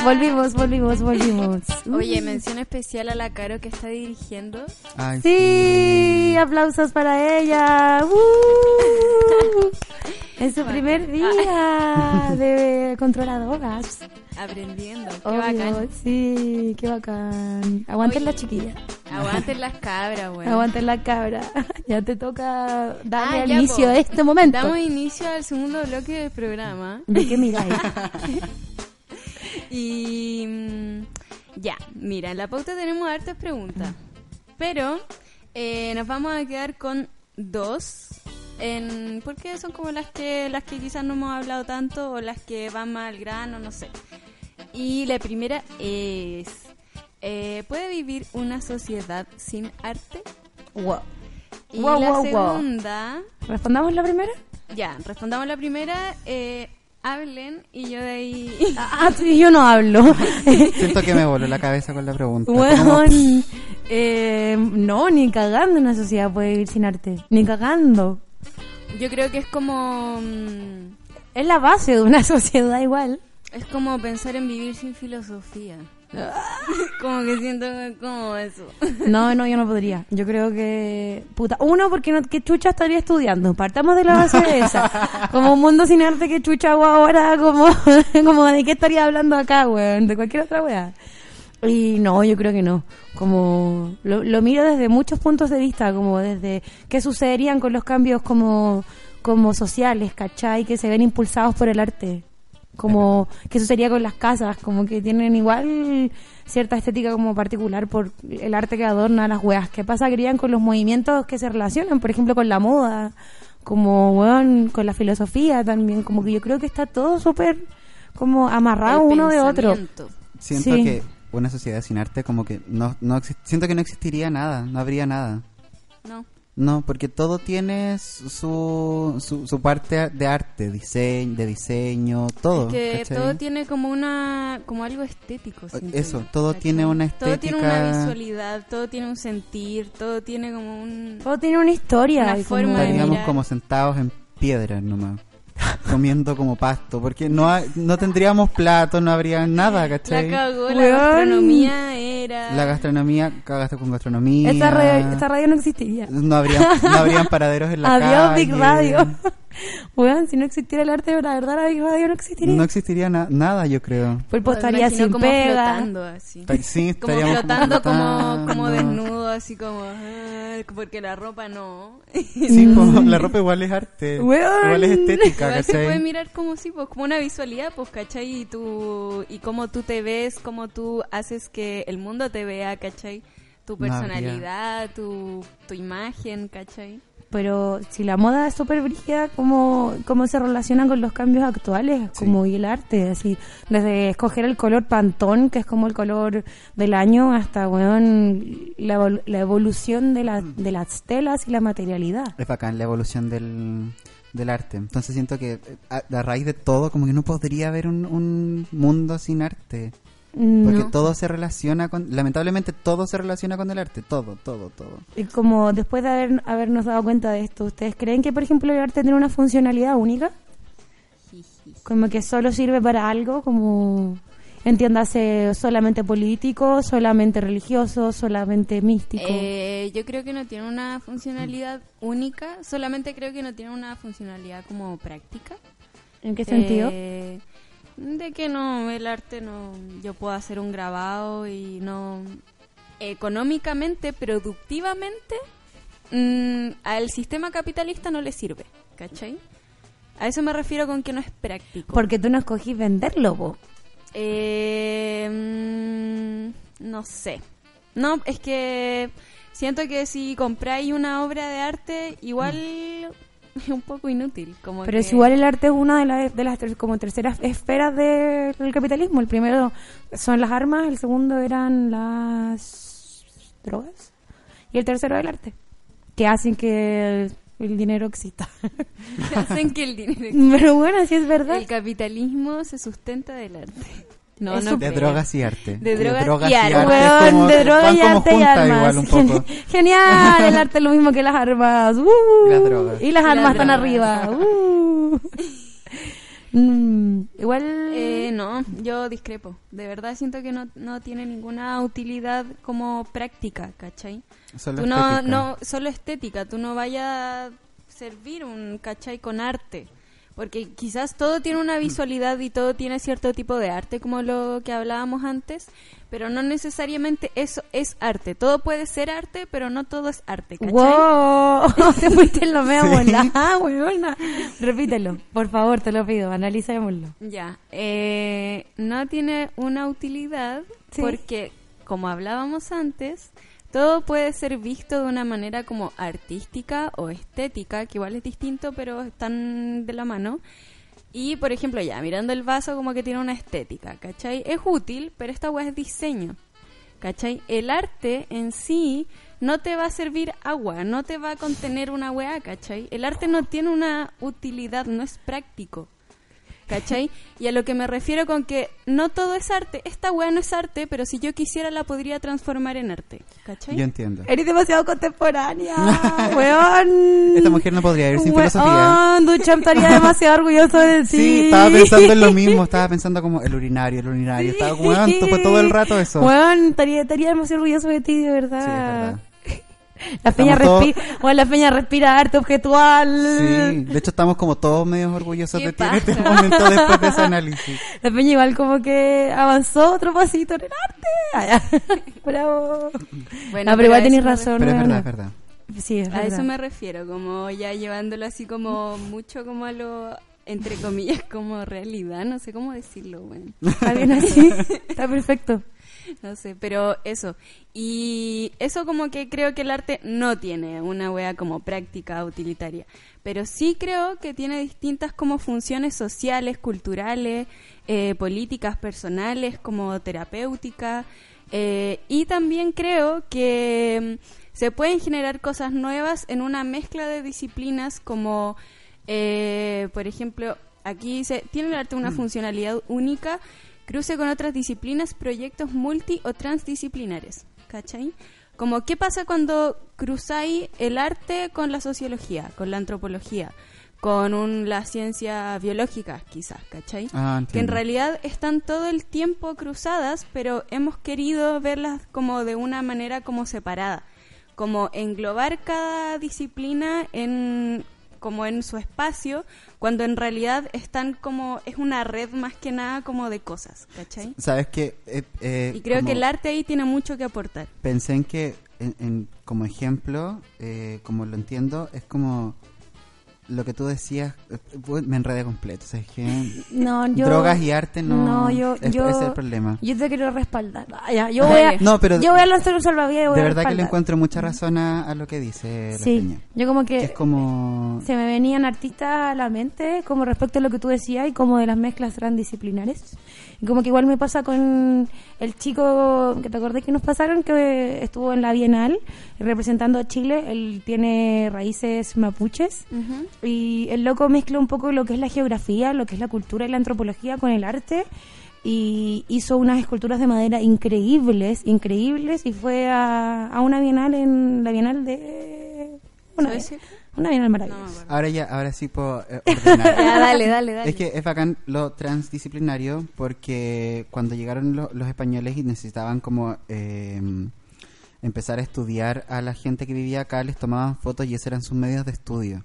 Volvimos, volvimos, volvimos. Oye, mención especial a la Caro que está dirigiendo. Ay, Sí, aplausos para ella. ¡Uh! (laughs) En su primer día de controladoras. Aprendiendo. Qué Obvio, bacán. sí, qué bacán. Aguanten la chiquilla. Aguanten las cabras, (laughs) weón. Aguanten la cabra. (laughs) Ya te toca darle Ah, al inicio po. de este momento. Damos inicio al segundo bloque del programa. ¿De qué miráis? Y mm, ya, mira, en la pauta tenemos hartas preguntas. Pero eh, nos vamos a quedar con dos. En, porque son como las que las que quizás no hemos hablado tanto o las que van más al grano, no sé. Y la primera es, eh, ¿puede vivir una sociedad sin arte? wow. Y Wow, la wow, wow. segunda, ¿Respondamos la primera? ya, respondamos la primera, eh, hablen y yo de ahí... Ah, sí, yo no hablo. (laughs) Siento que me voló la cabeza con la pregunta. Weón, eh, no, ni cagando una sociedad puede vivir sin arte. Ni cagando. Yo creo que es como... mm, Es la base de una (laughs) sociedad igual. Es como pensar en vivir sin filosofía. (laughs) como que siento como eso. No, no, yo no podría. Yo creo que... Puta, uno, porque no, ¿qué chucha estaría estudiando? Partamos de la base de esa. Como un mundo sin arte, ¿qué chucha hago ahora? Como, (laughs) como de qué estaría hablando acá, weón? De cualquier otra weá. Y no, yo creo que no. Como lo, lo miro desde muchos puntos de vista, como desde qué sucederían con los cambios como, como sociales, ¿cachai? Que se ven impulsados por el arte. Como qué sucedería con las casas, como que tienen igual cierta estética como particular por el arte que adorna las weas. ¿Qué pasarían con los movimientos que se relacionan, por ejemplo, con la moda? Como, weón, con la filosofía también. Como que yo creo que está todo súper como amarrado El uno de otro. Siento Sí. que una sociedad sin arte como que no, no siento que no existiría nada, no habría nada. No. No, porque todo tiene su, su, su parte de arte, diseño, de diseño, todo. Es que ¿cachai? todo tiene como una como algo estético. Eso, yo, todo ¿cachai? tiene una Todo tiene una estética- visualidad, todo tiene un sentir, todo tiene como un... Todo tiene una historia. Una y como- forma de Estaríamos mirar. como sentados en piedras nomás, comiendo como pasto, porque no ha- no tendríamos platos, no habría nada, La ¿cachai? cagó, la gastronomía era... La gastronomía, cagaste con gastronomía. Esta radio, esta radio no existiría. No habría, no habrían paraderos en la Adiós, calle. Big Radio. (laughs) Weón, si no existiera el arte, la verdad la Big Radio no existiría. No existiría na- nada, yo creo. Me estaría imagino sin como pega. flotando así. Sí, (laughs) Como flotando como, flotando. como desnudo, así como... ah, porque la ropa no. (laughs) Sí, la ropa igual es arte. Weón. Igual es estética, Igual se puede mirar como sí, pues como una visualidad, pues, ¿cachai? Y, tú, y cómo tú te ves, cómo tú haces que el mundo te vea, ¿cachai? Tu No personalidad, tu, tu imagen, ¿cachai? Pero si la moda es súper brígida, ¿cómo, ¿cómo se relaciona con los cambios actuales? Sí. Como y el arte, así. Desde escoger el color pantón, que es como el color del año, hasta, weón, la, la evolución de, la, de las telas y la materialidad. Es bacán la evolución del, del arte. Entonces siento que eh, a, a raíz de todo, como que no podría haber un, un mundo sin arte. Porque No. todo se relaciona con... Lamentablemente todo se relaciona con el arte. Todo, todo, todo. Y como después de haber, habernos dado cuenta de esto, ¿ustedes creen que, por ejemplo, el arte tiene una funcionalidad única? Como que solo sirve para algo, como entiéndase solamente político, solamente religioso, solamente místico. Eh, yo creo que no tiene una funcionalidad única, solamente creo que no tiene una funcionalidad como práctica. ¿En qué sentido? Eh, de que no, el arte no, yo puedo hacer un grabado y no, económicamente, productivamente, mm, al sistema capitalista no le sirve, ¿cachai? A eso me refiero con que no es práctico. Porque tú no escogís venderlo, po. Eh, mm, no sé. No, es que siento que si compráis una obra de arte, igual es (laughs) un poco inútil. Como Pero que- es igual el arte es una de, las de las ter- como terceras esferas de- del capitalismo. El primero son las armas, el segundo eran las drogas y el tercero el arte, que hacen que el, el dinero exista. (laughs) hacen que el dinero (laughs) Pero bueno, así es verdad. El capitalismo se sustenta del arte. No, no De creo. drogas y arte. De drogas y y arte. como- de droga van y arte y armas. igual un poco. (laughs) Gen- Genial, el arte es lo mismo que las armas. Uh, Y las drogas. Y las Y armas las están drogas. arriba. Uh. (laughs) Mm, igual... Eh, no, yo discrepo. De verdad siento que no, no tiene ninguna utilidad como práctica, ¿cachai? Solo tú no, estética. no, solo estética, tú no vayas a servir un cachai con arte. Porque quizás todo tiene una visualidad y todo tiene cierto tipo de arte, como lo que hablábamos antes, pero no necesariamente eso es arte. Todo puede ser arte, pero no todo es arte, ¿cachai? ¡Wow! (laughs) Te fuiste en media volada, (laughs) weona. Repítelo, por favor, te lo pido, analicémoslo. Ya, eh, no tiene una utilidad Sí. porque, como hablábamos antes, todo puede ser visto de una manera como artística o estética, que igual es distinto, pero están de la mano. Y, por ejemplo, ya, mirando el vaso como que tiene una estética, ¿cachai? Es útil, pero esta weá es diseño, ¿cachai? El arte en sí no te va a servir agua, no te va a contener una weá, ¿cachai? El arte no tiene una utilidad, no es práctico. ¿Cachai? Y a lo que me refiero con que no todo es arte, esta weá no es arte, pero si yo quisiera la podría transformar en arte. ¿Cachai? Yo entiendo. Eres demasiado contemporánea, (laughs) weón. Esta mujer no podría ir sin Weón, filosofía. Duchamp estaría demasiado orgulloso de ti. Sí, estaba pensando en lo mismo, estaba (laughs) pensando como el urinario, el urinario, estaba como, weón, todo el rato eso. Weón, estaría, estaría demasiado orgulloso de ti, de verdad. Sí, es verdad. La peña, respira, bueno, la peña respira arte objetual. Sí, de hecho estamos como todos medio orgullosos ¿Qué de ti en este momento después de ese análisis. (laughs) La peña igual como que avanzó otro pasito en el arte. (laughs) Ah. (laughs) Bravo. Bueno, no, pero igual tenés razón. Pero es verdad, es verdad. Sí, es A verdad. eso me refiero, como ya llevándolo así como mucho como a lo, entre comillas, como realidad, no sé cómo decirlo, bueno. Está bien así. Está perfecto. (laughs) No sé, pero eso. Y eso como que creo que el arte no tiene una wea como práctica utilitaria. Pero sí creo que tiene distintas como funciones sociales, culturales, eh, políticas, personales, como terapéuticas. eh, y también creo que mm, se pueden generar cosas nuevas en una mezcla de disciplinas como, eh, por ejemplo, aquí dice, tiene el arte una funcionalidad única cruce con otras disciplinas, proyectos multi o transdisciplinares. ¿Cachai? Como, ¿qué pasa cuando cruzáis el arte con la sociología, con la antropología, con un- la ciencia biológica, quizás, ¿cachai? Ah, que en realidad están todo el tiempo cruzadas, pero hemos querido verlas como de una manera como separada, como englobar cada disciplina en como en su espacio, cuando en realidad están como es una red más que nada como de cosas, ¿cachai? Sabes que eh, eh, Y creo que el arte ahí tiene mucho que aportar. pensé en que en, en- como ejemplo, eh, como lo entiendo, es como lo que tú decías, eh, me enredé completo, ¿sabes qué? (laughs) No, yo... Drogas y arte no, No, yo... es, yo es el problema. Yo te quiero respaldar. Ah, ya, yo, voy a. (laughs) No, pero yo voy a lanzar un salvavidas de verdad que le encuentro mucha razón a, a lo que dice la Sí, peña. yo como Que que... es como se me venían artistas a la mente como respecto a lo que tú decías y como de las mezclas transdisciplinares. Y como que igual me pasa con el chico que te acordé que nos pasaron que estuvo en la Bienal representando a Chile. Él tiene raíces mapuches y el loco mezcla un poco lo que es la geografía, lo que es la cultura y la antropología con el arte y hizo unas esculturas de madera increíbles, increíbles y fue a, a una Bienal en la Bienal de... Una, ¿Suecia? Una Bienal maravillosa. ahora ya ahora sí puedo eh, (laughs) ordenar. Ya, dale, dale, dale. Es que es bacán lo transdisciplinario porque cuando llegaron lo- los españoles y necesitaban como eh, empezar a estudiar a la gente que vivía acá, les tomaban fotos y esos eran sus medios de estudio.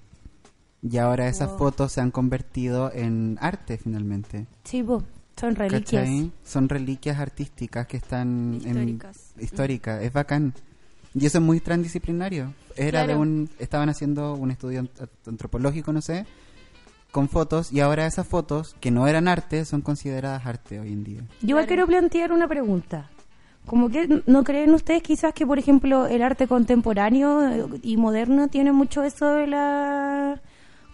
Y ahora esas fotos se han convertido en arte finalmente. Sí, po, son reliquias. ¿Cachai? Son reliquias artísticas que están Históricas. en históricas, es bacán. Y eso es muy transdisciplinario. Era de un estaban haciendo un estudio ant- antropológico, no sé, con fotos y ahora esas fotos que no eran arte son consideradas arte hoy en día. Yo igual quiero plantear una pregunta. Como que no creen ustedes quizás que, por ejemplo, el arte contemporáneo eh, y moderno tiene mucho eso de la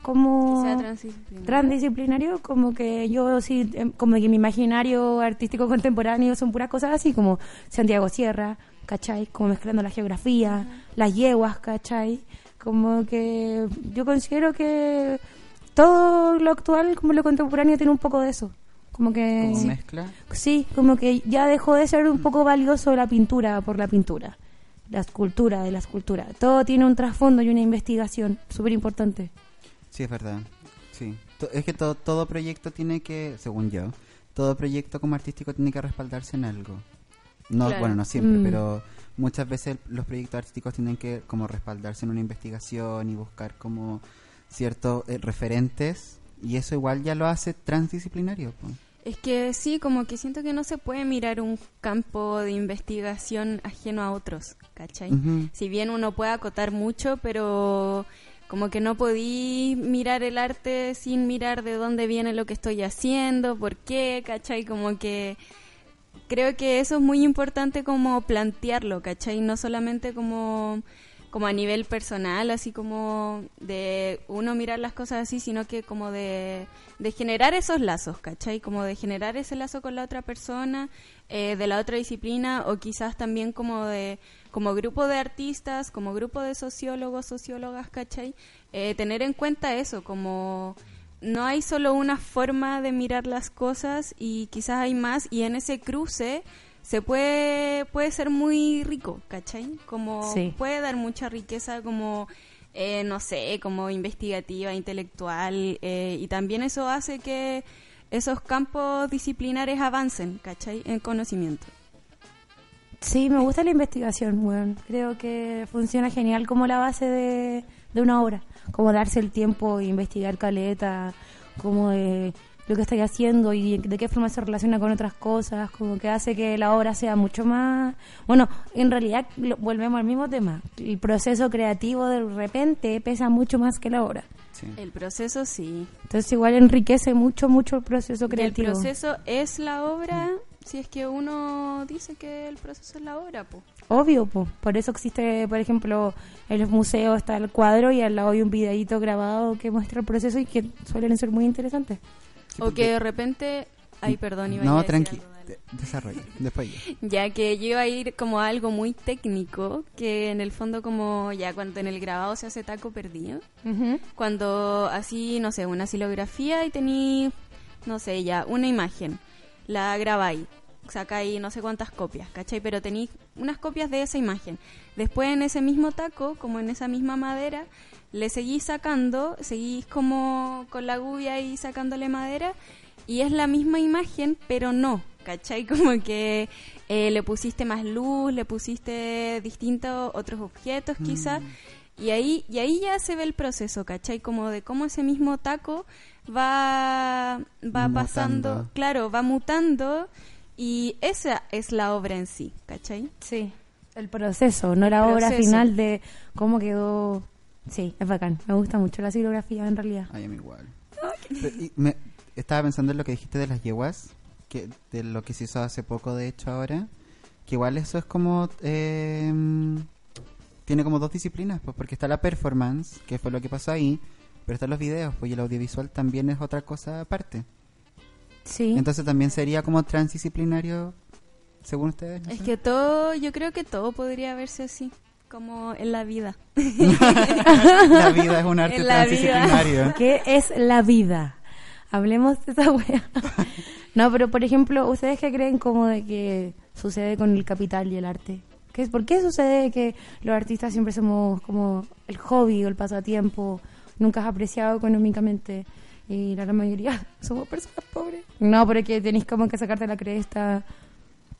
como transdisciplinario. transdisciplinario, como que yo sí, em, como que mi imaginario artístico contemporáneo son puras cosas así como Santiago Sierra, ¿cachai? Como mezclando la geografía, las yeguas, ¿cachai? Como que yo considero que todo lo actual como lo contemporáneo tiene un poco de eso. Como que... Como Sí. mezcla. Sí, como que ya dejó de ser un poco valioso la pintura por la pintura, la escultura de la escultura. Todo tiene un trasfondo y una investigación súper importante. Sí, es verdad. Sí. es que todo, todo proyecto tiene que, según yo, todo proyecto como artístico tiene que respaldarse en algo. No, Claro. bueno, no siempre, Mm. pero muchas veces los proyectos artísticos tienen que como respaldarse en una investigación y buscar como ciertos eh, referentes y eso igual ya lo hace transdisciplinario. Es que sí, como que siento que no se puede mirar un campo de investigación ajeno a otros, ¿cachai? Si bien uno puede acotar mucho, pero como que no podí mirar el arte sin mirar de dónde viene lo que estoy haciendo, por qué, ¿cachai? Como que creo que eso es muy importante como plantearlo, ¿cachai? No solamente como, como a nivel personal, así como de uno mirar las cosas así, sino que como de, de generar esos lazos, ¿cachai? Como de generar ese lazo con la otra persona, eh, de la otra disciplina, o quizás también como de como grupo de artistas, como grupo de sociólogos, sociólogas, ¿cachai? Eh, tener en cuenta eso, como no hay solo una forma de mirar las cosas y quizás hay más y en ese cruce se puede puede ser muy rico, ¿cachai? Como Sí. puede dar mucha riqueza como eh, no sé, como investigativa, intelectual eh, y también eso hace que esos campos disciplinares avancen, ¿cachai? En conocimiento. Sí, me gusta la investigación, weón. Creo que funciona genial como la base de, de una obra. Como darse el tiempo e investigar caleta, como de lo que estáis haciendo y de qué forma se relaciona con otras cosas, como que hace que la obra sea mucho más... Bueno, en realidad lo- volvemos al mismo tema. El proceso creativo de repente pesa mucho más que la obra. Sí. El proceso sí. Entonces igual enriquece mucho, mucho el proceso Y el creativo. proceso es la obra si es que uno dice que el proceso es la obra, po. Obvio, po. por eso existe, por ejemplo, en los museos está el cuadro y al lado hay un videíto grabado que muestra el proceso y que suelen ser muy interesantes. Sí, o que de repente... Ay, perdón, iba a No, decir tranqui, de- desarrolla, después yo. (laughs) Ya que yo iba a ir como a algo muy técnico, que en el fondo como ya cuando en el grabado se hace taco perdido, cuando así, no sé, una silografía y tení, no sé, ya una imagen, la grabáis, sacáis no sé cuántas copias, ¿cachai? Pero tenéis unas copias de esa imagen. Después en ese mismo taco, como en esa misma madera, le seguís sacando, seguís como con la gubia y sacándole madera y es la misma imagen, pero no, ¿cachai? (laughs) Como que eh, le pusiste más luz, le pusiste distintos otros objetos quizás. Y ahí, y ahí ya se ve el proceso, ¿cachai? Como de cómo ese mismo taco va, va Mutando. pasando, claro, va mutando y esa es la obra en sí, ¿cachai? Sí. El proceso, no la obra final de cómo quedó. Sí, es bacán. Me gusta mucho la silografía en realidad. Ay, a mí igual. Pero, y me- estaba pensando en lo que dijiste de las yeguas, que de lo que se hizo hace poco, de hecho, ahora. Que igual eso es como... eh, tiene como dos disciplinas, pues porque está la performance, que fue lo que pasó ahí, pero están los videos, pues y el audiovisual también es otra cosa aparte. Sí. Entonces también sería como transdisciplinario, según ustedes. ¿no Es sé? que todo, yo creo que todo podría verse así, como en la vida. (laughs) la vida es un arte En transdisciplinario. ¿Qué es la vida? Hablemos de esa wea. no, pero por ejemplo, ¿ustedes qué creen como de que sucede con el capital y el arte? ¿Qué es, ¿Por qué sucede que los artistas siempre somos como el hobby o el pasatiempo? Nunca es apreciado económicamente y la gran mayoría (laughs) somos personas pobres. No, pero es que tenéis como que sacarte la cresta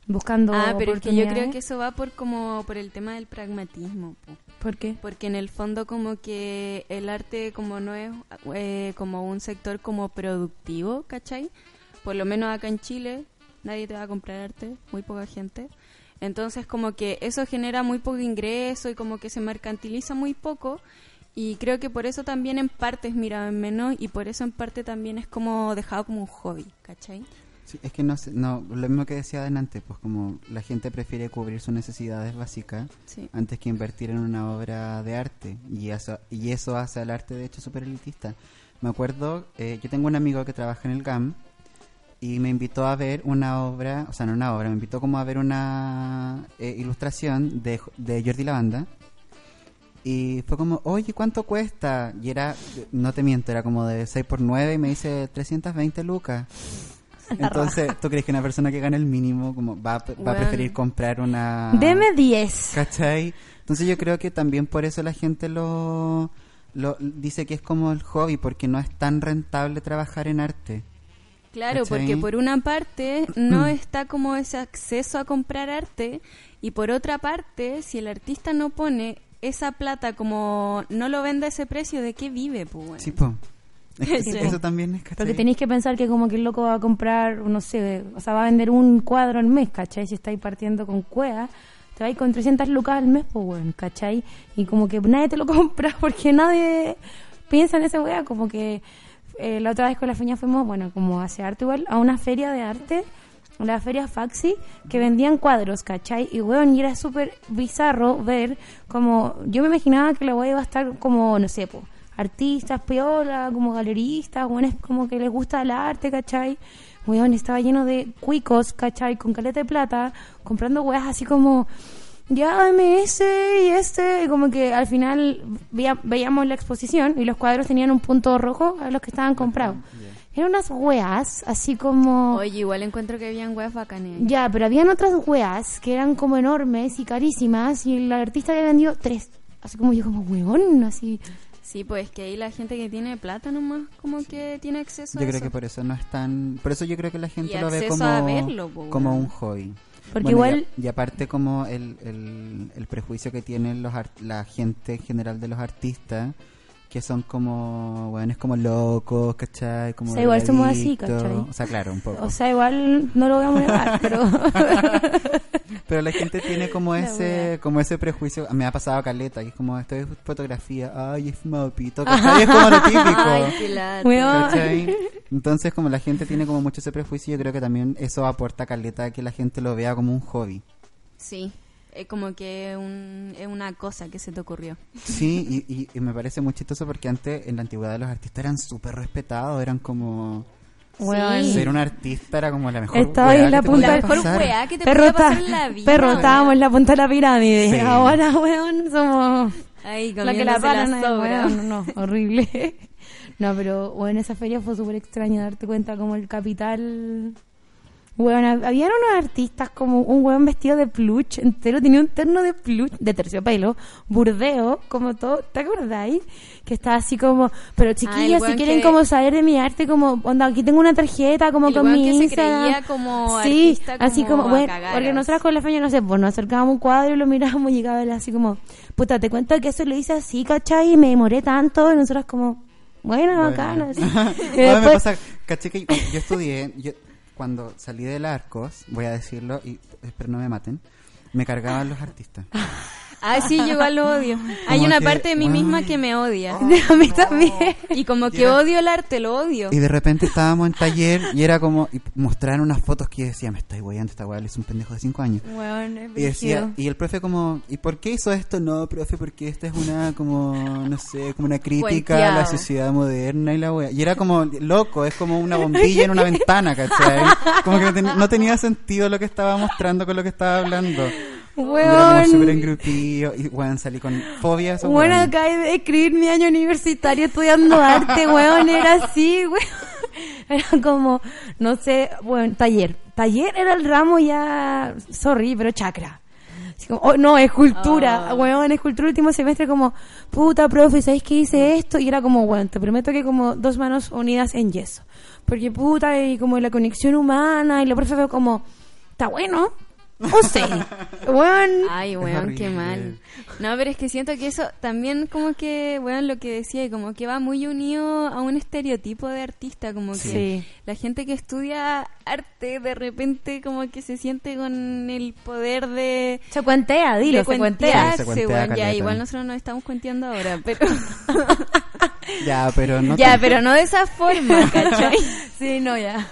buscando Ah, pero es que yo creo que eso va por como por el tema del pragmatismo, po. ¿Por qué? porque en el fondo como que el arte como no es eh, como un sector como productivo, ¿cachai? Por lo menos acá en Chile nadie te va a comprar arte, muy poca gente. Entonces como que eso genera muy poco ingreso y como que se mercantiliza muy poco y creo que por eso también en parte es mirado en menos y por eso en parte también es como dejado como un hobby, ¿cachai? Sí, es que no no, lo mismo que decía adelante, pues como la gente prefiere cubrir sus necesidades básicas Sí. antes que invertir en una obra de arte y eso y eso hace al arte de hecho súper elitista. Me acuerdo, eh, yo tengo un amigo que trabaja en el GAM y me invitó a ver una obra, o sea, no una obra, me invitó como a ver una eh, ilustración de, de Jordi Lavanda y fue como, oye, ¿cuánto cuesta? Y era, no te miento, era como de 6 por 9 y me dice 320 lucas. (laughs) Entonces, ¿tú crees que una persona que gana el mínimo como va, a- va a preferir comprar una... Deme 10. ¿Cachai? Entonces yo creo que también por eso la gente lo, lo, dice que es como el hobby porque no es tan rentable trabajar en arte. Claro, ¿Cachai? porque por una parte no está como ese acceso a comprar arte y por otra parte, si el artista no pone esa plata como no lo vende a ese precio, ¿de qué vive? Pues, bueno? Sí, po. Es que (laughs) Sí. Eso también es, ¿cachai? Porque tenéis que pensar que como que el loco va a comprar, no sé, o sea, va a vender un cuadro al mes, ¿cachai? Si estáis partiendo con cueva, te vais con 300 lucas al mes, pues bueno, ¿cachai? Y como que nadie te lo (laughs) compra porque nadie piensa en esa wea, como que eh, la otra vez con la feña fuimos, bueno, como hace arte igual, a una feria de arte, la feria Faxi, que vendían cuadros, ¿cachai? Y weón, y era súper bizarro ver como, yo me imaginaba que la wea iba a estar como, no sé, artistas, piola, como galeristas, weones como que les gusta el arte, ¿cachai? Weón, estaba lleno de cuicos, ¿cachai? Con caleta de plata, comprando weas así como, ya dame ese y este, y como que al final veía- veíamos la exposición y los cuadros tenían un punto rojo a los que estaban comprados. Eran unas weas, así como... Oye, igual encuentro que habían weas bacanes. Ya, pero habían otras weas que eran como enormes y carísimas y el artista había vendido tres. Así como yo, como weón, así... Sí, pues que ahí la gente que tiene plata nomás como que tiene acceso Yo a creo eso. que por eso no es tan... Por eso yo creo que la gente Y lo ve como, a verlo, po, como weón. un hobby. Porque Bueno, igual... Y, y aparte como el, el, el prejuicio que tienen los art- la gente en general de los artistas, que son como, bueno, es como locos, ¿cachai? Como O sea, igual somos así. ¿cachai? O sea, claro, un poco. O sea, igual no lo voy a negar, (laughs) pero... (laughs) Pero la gente tiene como ese como ese prejuicio. Me ha pasado a caleta, que es como, esto es fotografía, ay, es fumado pito, (laughs) ¿cachai? Es como lo típico. Ay. ¿Cachai? Entonces, como la gente tiene como mucho ese prejuicio, yo creo que también eso aporta caleta a que la gente lo vea como un hobby. Sí, es como que un, es una cosa que se te ocurrió. Sí, y, y- y me parece muy chistoso porque antes, en la antigüedad, los artistas eran súper respetados, eran como... Ser un artista era como la mejor Estaba weá ahí en la punta del- La mejor pasar. weá que te Perro, podía está- pasar en la vida. perro, weón. estábamos en la punta de la pirámide. Sí. Ahora, weón, somos... Ahí, La que la paran, sobra. weón, no, horrible. (laughs) No, pero, bueno, esa feria fue súper extraño darte cuenta como el capital... Bueno, habían unos artistas como un weón vestido de plush entero, tenía un terno de plush, de terciopelo, burdeo, como todo, ¿te acordáis? Que estaba así como, pero chiquillos, si weón quieren que- como saber de mi arte, como, onda, aquí tengo una tarjeta, como El con mi que se creía como Sí, artista, así como como, a bueno, porque así. nosotras con la feña, no sé, pues nos acercábamos un cuadro y lo mirábamos y llegaba él así como, puta, te cuento que eso lo hice así, ¿cachai? Y me demoré tanto, y nosotras como, bueno, Bueno. bacano, así. (laughs) Ahora me después- pasa, caché que yo, yo estudié, yo, cuando salí del Arcos, voy a decirlo, y espero no me maten, me cargaban los artistas. (laughs) Ah, sí, yo igual lo odio. Hay una que, parte de mí weón. misma que me odia. (laughs) a mí también. Y como que Era- odio el arte, lo odio. Y de repente estábamos en taller y era como, y mostraron unas fotos que yo decía, me estoy weyando, esta weá es un pendejo de 5 años. Bueno, Y decía, y el profe como, ¿y por qué hizo esto? No, profe, porque esta es una como, no sé, como una crítica a la Cuenteado. sociedad moderna y la wea. Y era como, loco, es como una bombilla en una (laughs) ventana, ¿cachai? Como que no, ten- no tenía sentido lo que estaba mostrando con lo que estaba hablando. Y era como súper Weón, engrupido y bueno, salí con fobia. esos bueno, weones. acabé de escribir mi año universitario estudiando arte, weón, era así, weón. (laughs) Era como, no sé, bueno, taller. Taller era el ramo ya, sorry, pero chakra. Así como, oh, no, escultura, Ah. weón, escultura último semestre como, puta, profe, ¿sabéis que hice esto? Y era como, weón, te prometo que como dos manos unidas en yeso. Porque puta, y como la conexión humana, y la profe fue como, está bueno, no sé, weón. Ay, weón, qué mal. No, pero es que siento que eso también como que, weón, lo que decía, y como que va muy unido a un estereotipo de artista, como que Sí. la gente que estudia arte de repente como que se siente con el poder de... Se cuentea, dilo, de se cuentea. cuentearse, Se cuentea weón. Ya, igual nosotros nos estamos cuenteando ahora, pero... (laughs) Ya, pero no ya, pero no de esa forma, (laughs) ¿cachai? Sí, no, ya.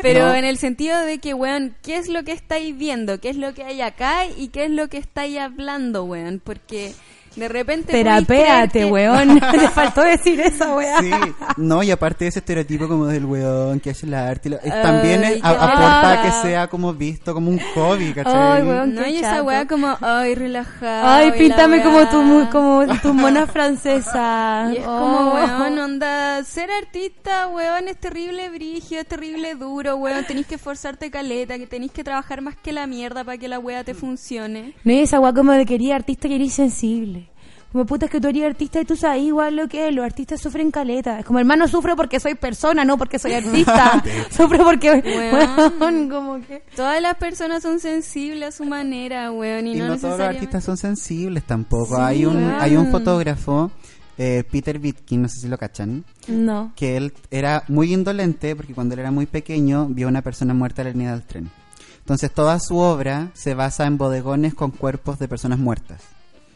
Pero No. en el sentido de que, weón, ¿qué es lo que estáis viendo? ¿Qué es lo que hay acá? ¿Y qué es lo que estáis hablando, weón? Porque de repente... Terapéate, weón. (laughs) Te faltó decir eso, weón. Sí, no, y aparte de ese estereotipo como del weón que hace el arte, es- también es- a- aporta a que sea como visto como un hobby, ¿cachai? Ay, weón. No, Qué y esa chato. weá como, ay, relajado. Ay, la píntame weá. como tu, mu- como (laughs) tu mona francesa. Y es Oh. como, weón, onda, ser artista, weón, es terrible brigio, es terrible duro, weón, tenés que esforzarte caleta, que tenés que trabajar más que la mierda para que la weá te funcione. No, y esa weá como de quería artista, quería sensible. Como puta, es que tú eres artista y tú sabes igual lo que es. Los artistas sufren caleta. Es como, hermano, sufro porque soy persona, no porque soy artista. (laughs) (laughs) sufro porque. Weón. Weón, como que. Todas las personas son sensibles a su manera, weón, y, Y, no, no, todos los artistas son sensibles tampoco. Sí, hay un weón. hay un fotógrafo, eh, Peter Vitkin, no sé si lo cachan, No. que él era muy indolente porque cuando él era muy pequeño vio una persona muerta en la línea del tren. Entonces toda su obra se basa en bodegones con cuerpos de personas muertas.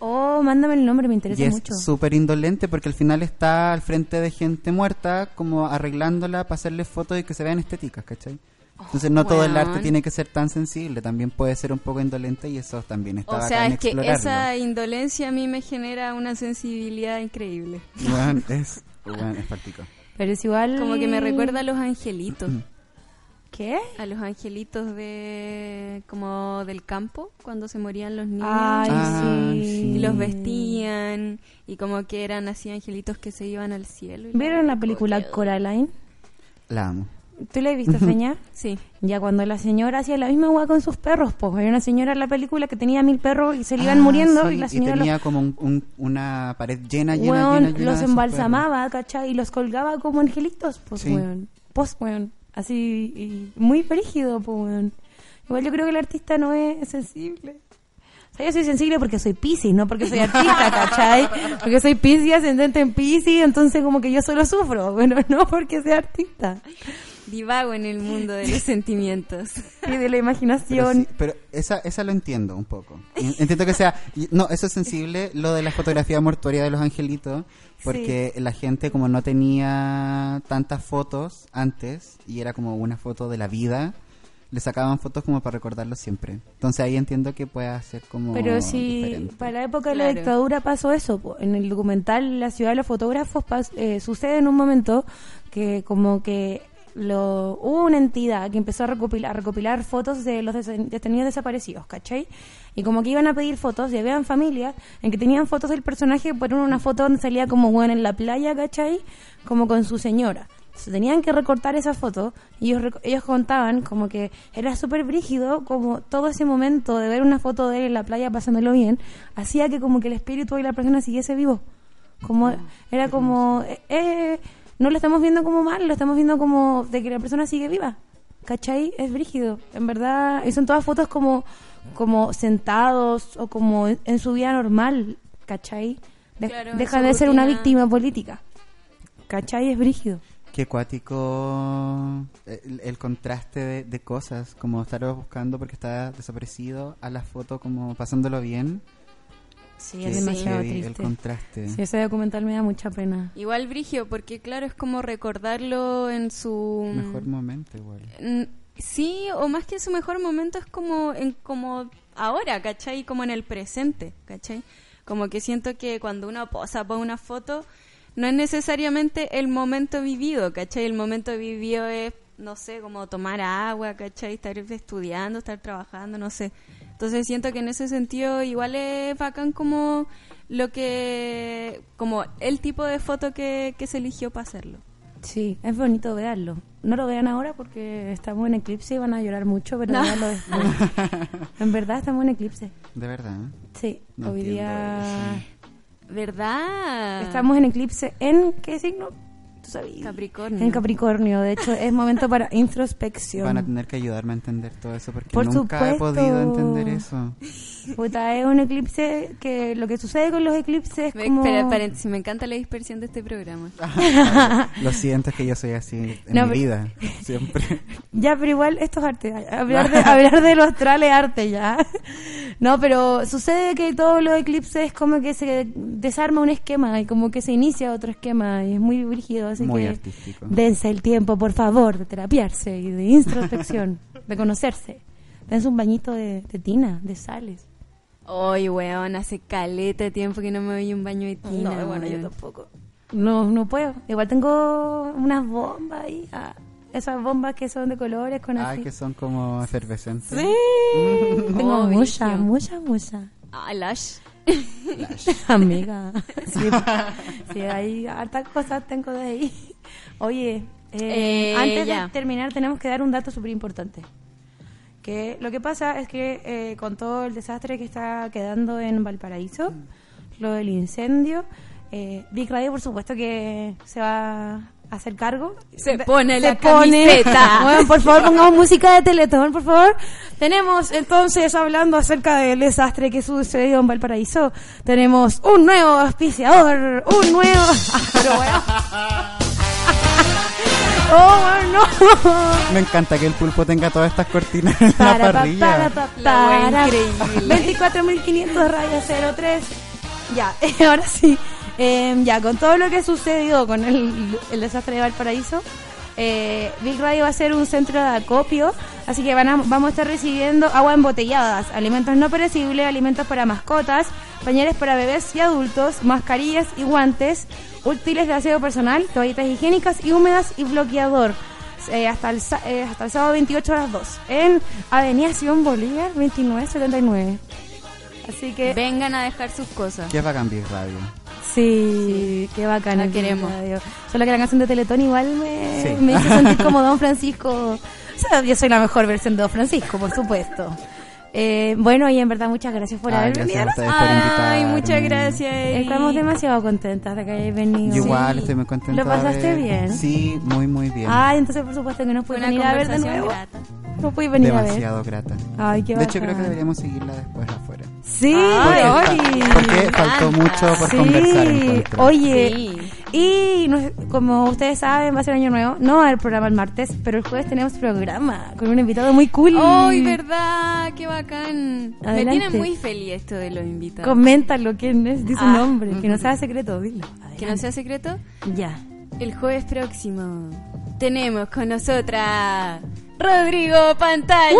Oh, mándame el nombre, me Y interesa es mucho. súper indolente porque al final está al frente de gente muerta como arreglándola para hacerle fotos y que se vean estéticas, ¿cachai? Entonces no todo el arte weón. tiene que ser tan sensible, también puede ser un poco indolente y eso también está O sea, es que explorarlo. esa indolencia a mí me genera una sensibilidad increíble. Weón, (laughs) es, weón, es práctico. Pero es igual. Como que me recuerda a los angelitos. (clears throat) ¿Qué? A los angelitos de como del campo cuando se morían los niños. Ay, Ah, sí. sí. y los vestían y como que eran así angelitos que se iban al cielo. y ¿Vieron la película Coraline? La amo. ¿Tú la has visto, Feña? Sí. Ya cuando la señora hacía la misma hueá con sus perros, pues había una señora en la película que tenía mil perros y se le iban Ah, muriendo sí, y la señora tenía como un- un- una pared llena, llena, weón, llena, llena los embalsamaba, ¿cachai? Y los colgaba como angelitos, pues Sí. weón. Pues weón. Así, y muy frígido, pues. Igual yo creo que el artista no es sensible. O sea, yo soy sensible porque soy Pisces, no porque soy artista, (laughs) ¿cachai? Porque soy Pisces, ascendente en Pisces, entonces como que yo solo sufro, (laughs) bueno, no porque sea artista. Divago en el mundo de los (laughs) sentimientos. Y de la Pero, imaginación. sí, pero esa, esa lo entiendo un poco. En- Entiendo que sea... No, eso es sensible, lo de la fotografía mortuoria de los angelitos, porque la gente como no tenía tantas fotos antes, y era como una foto de la vida, le sacaban fotos como para recordarlo siempre. Entonces ahí entiendo que pueda ser como Pero si diferente. para la época de la dictadura pasó eso, en el documental La ciudad de los fotógrafos eh, sucede en un momento que como que lo, hubo una entidad que empezó a recopilar, a recopilar fotos de los detenidos desaparecidos, ¿cachai? Y como que iban a pedir fotos y habían familias en que tenían fotos del personaje, por una foto donde salía como bueno en la playa, ¿cachai? Como con su señora. Entonces, tenían que recortar esa foto y ellos, contaban como que era súper brígido, como todo ese momento de ver una foto de él en la playa pasándolo bien, hacía que como que el espíritu de la persona siguiese vivo. Como era como eh, eh, no lo estamos viendo como mal, lo estamos viendo como de que la persona sigue viva. ¿Cachai? Es brígido. En verdad, y son todas fotos como como sentados o como en, en su vida normal, ¿cachai? De- Claro, en deja de ser una víctima política. ¿Cachai? Es brígido. Qué cuático el, el contraste de, de cosas, como estar buscando porque está desaparecido, a la foto como pasándolo bien. Sí, es demasiado heavy El triste. contraste. Sí, ese documental me da mucha pena. Igual Brigio, porque claro, es como recordarlo en su... Mejor momento igual. Mm, Sí, o más que en su mejor momento es como en como ahora, ¿cachai? Como en el presente, ¿cachai? Como que siento que cuando uno posa para una foto, no es necesariamente el momento vivido, ¿cachai? El momento vivido es, no sé, como tomar agua, ¿cachai? Estar estudiando, estar trabajando, no sé. Entonces siento que en ese sentido igual es bacán como lo que, como el tipo de foto que, que se eligió para hacerlo. Sí, es bonito verlo. No lo vean ahora porque estamos en eclipse y van a llorar mucho, pero No. véanlo después. (laughs) en verdad estamos en eclipse. De verdad. Sí, No hoy día ¿Verdad? estamos en eclipse en ¿qué signo? ¿Tú sabías? Capricornio. En Capricornio, de hecho es momento para (laughs) introspección. Van a tener que ayudarme a entender todo eso porque Por nunca he supuesto. podido entender eso. (laughs) Puta, es un eclipse que lo que sucede con los eclipses es Me, como... espera, paréntesis, me encanta la dispersión de este programa. (laughs) Lo siento, es que yo soy así en No, mi pero- vida. Siempre. Ya, pero igual esto es arte. Hablar de, hablar de lo astral es arte ya. No, pero sucede que todos los eclipses es como que se desarma un esquema y como que se inicia otro esquema y es muy brígido. Así Muy que artístico. dense el tiempo, por favor, de terapiarse y de introspección, (laughs) de conocerse. Dense un bañito de, de tina, de sales. Oye, weón, hace caleta de tiempo que no me doy un baño de tina. No, bueno, yo tampoco. No, no puedo. Igual tengo unas bombas ahí. ah, esas bombas que son de colores con Ah, así. que son como efervescentes. Sí. Tengo Oh, mucha, brígido. mucha, mucha. Ah, Lash. (laughs) Amiga. (laughs) Sí, sí, hay hartas cosas tengo de ahí. Oye, eh, Eh, antes ya. de terminar tenemos que dar un dato súper importante. Que lo que pasa es que eh, con todo el desastre que está quedando en Valparaíso, lo del incendio. Big Radio, por supuesto, que se va hacer cargo. Se pone la pone. camiseta. (laughs) Bueno, por favor, pongamos música de Teletón, por favor. Tenemos entonces, hablando acerca del desastre que sucedió en Valparaíso, tenemos un nuevo auspiciador, un nuevo... (laughs) Pero bueno. (laughs) Oh, no. Me encanta que el pulpo tenga todas estas cortinas en la Para, pa, parrilla. para, La para. increíble. 24.500 raya 03. Ya, ahora sí. Eh, ya, con todo lo que sucedió con el, el desastre de Valparaíso, eh, Big Radio va a ser un centro de acopio, así que van a- vamos a estar recibiendo agua embotelladas, alimentos no perecibles, alimentos para mascotas, pañales para bebés y adultos, mascarillas y guantes, útiles de aseo personal, toallitas higiénicas y húmedas y bloqueador. eh, hasta, el, eh, hasta el sábado 28 a las 2 en Avenida Simón Bolívar 2979. Así que Vengan a dejar sus cosas. Qué bacán Big Radio. Sí, qué. La el queremos. radio. Solo que la canción de Teletón igual me, Sí. me hizo sentir como (laughs) Don Francisco. O sea, yo soy la mejor versión de Don Francisco, por supuesto. Eh, bueno, y en verdad muchas gracias por Ay, haber gracias venido. a ustedes por Ay, muchas gracias. Estamos demasiado contentas de que hayáis venido. Yo igual Sí. estoy muy contento. ¿Lo pasaste bien? Sí, muy, muy bien. Ay, entonces por supuesto que no Fue puedes una venir a ver de nuevo. grata. No puedes venir a ver. Demasiado grata. Ay, qué de hecho, creo que deberíamos seguirla después afuera. Sí, Ay. Porque faltó mucho por Sí, conversar. encuentro. oye, Sí. Y como ustedes saben, va a ser año nuevo, no va a haber programa el martes, pero el jueves tenemos programa con un invitado muy cool. ¡Ay, verdad! ¡Qué bacán! Me Adelante. tiene muy feliz esto de los invitados. Coméntalo, quién es, di su Ah. nombre, que no (laughs) sea secreto, dilo. Que no sea secreto. Ya. El jueves próximo tenemos con nosotras Rodrigo Pantalla.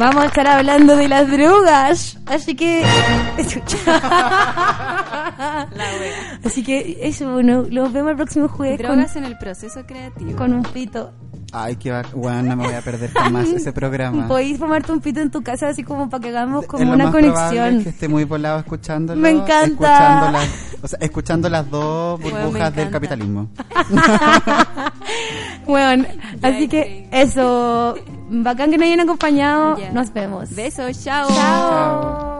Vamos a estar hablando de las drogas, así que... (laughs) así que eso, bueno, los vemos el próximo jueves con, Drogas en el proceso creativo. con un pito. Ay, qué. Bueno, no me voy a perder jamás (laughs) ese programa. Podéis formarte un pito en tu casa así como para que hagamos Es como lo una más conexión. es que esté muy volado escuchándolo. Me encanta. Escuchando las, o sea, escuchando las dos Bueno, burbujas del encanta. capitalismo. (laughs) Bueno, Ya, así que eso, bacán que nos hayan acompañado, Ya. nos vemos. Besos, chao. Chao.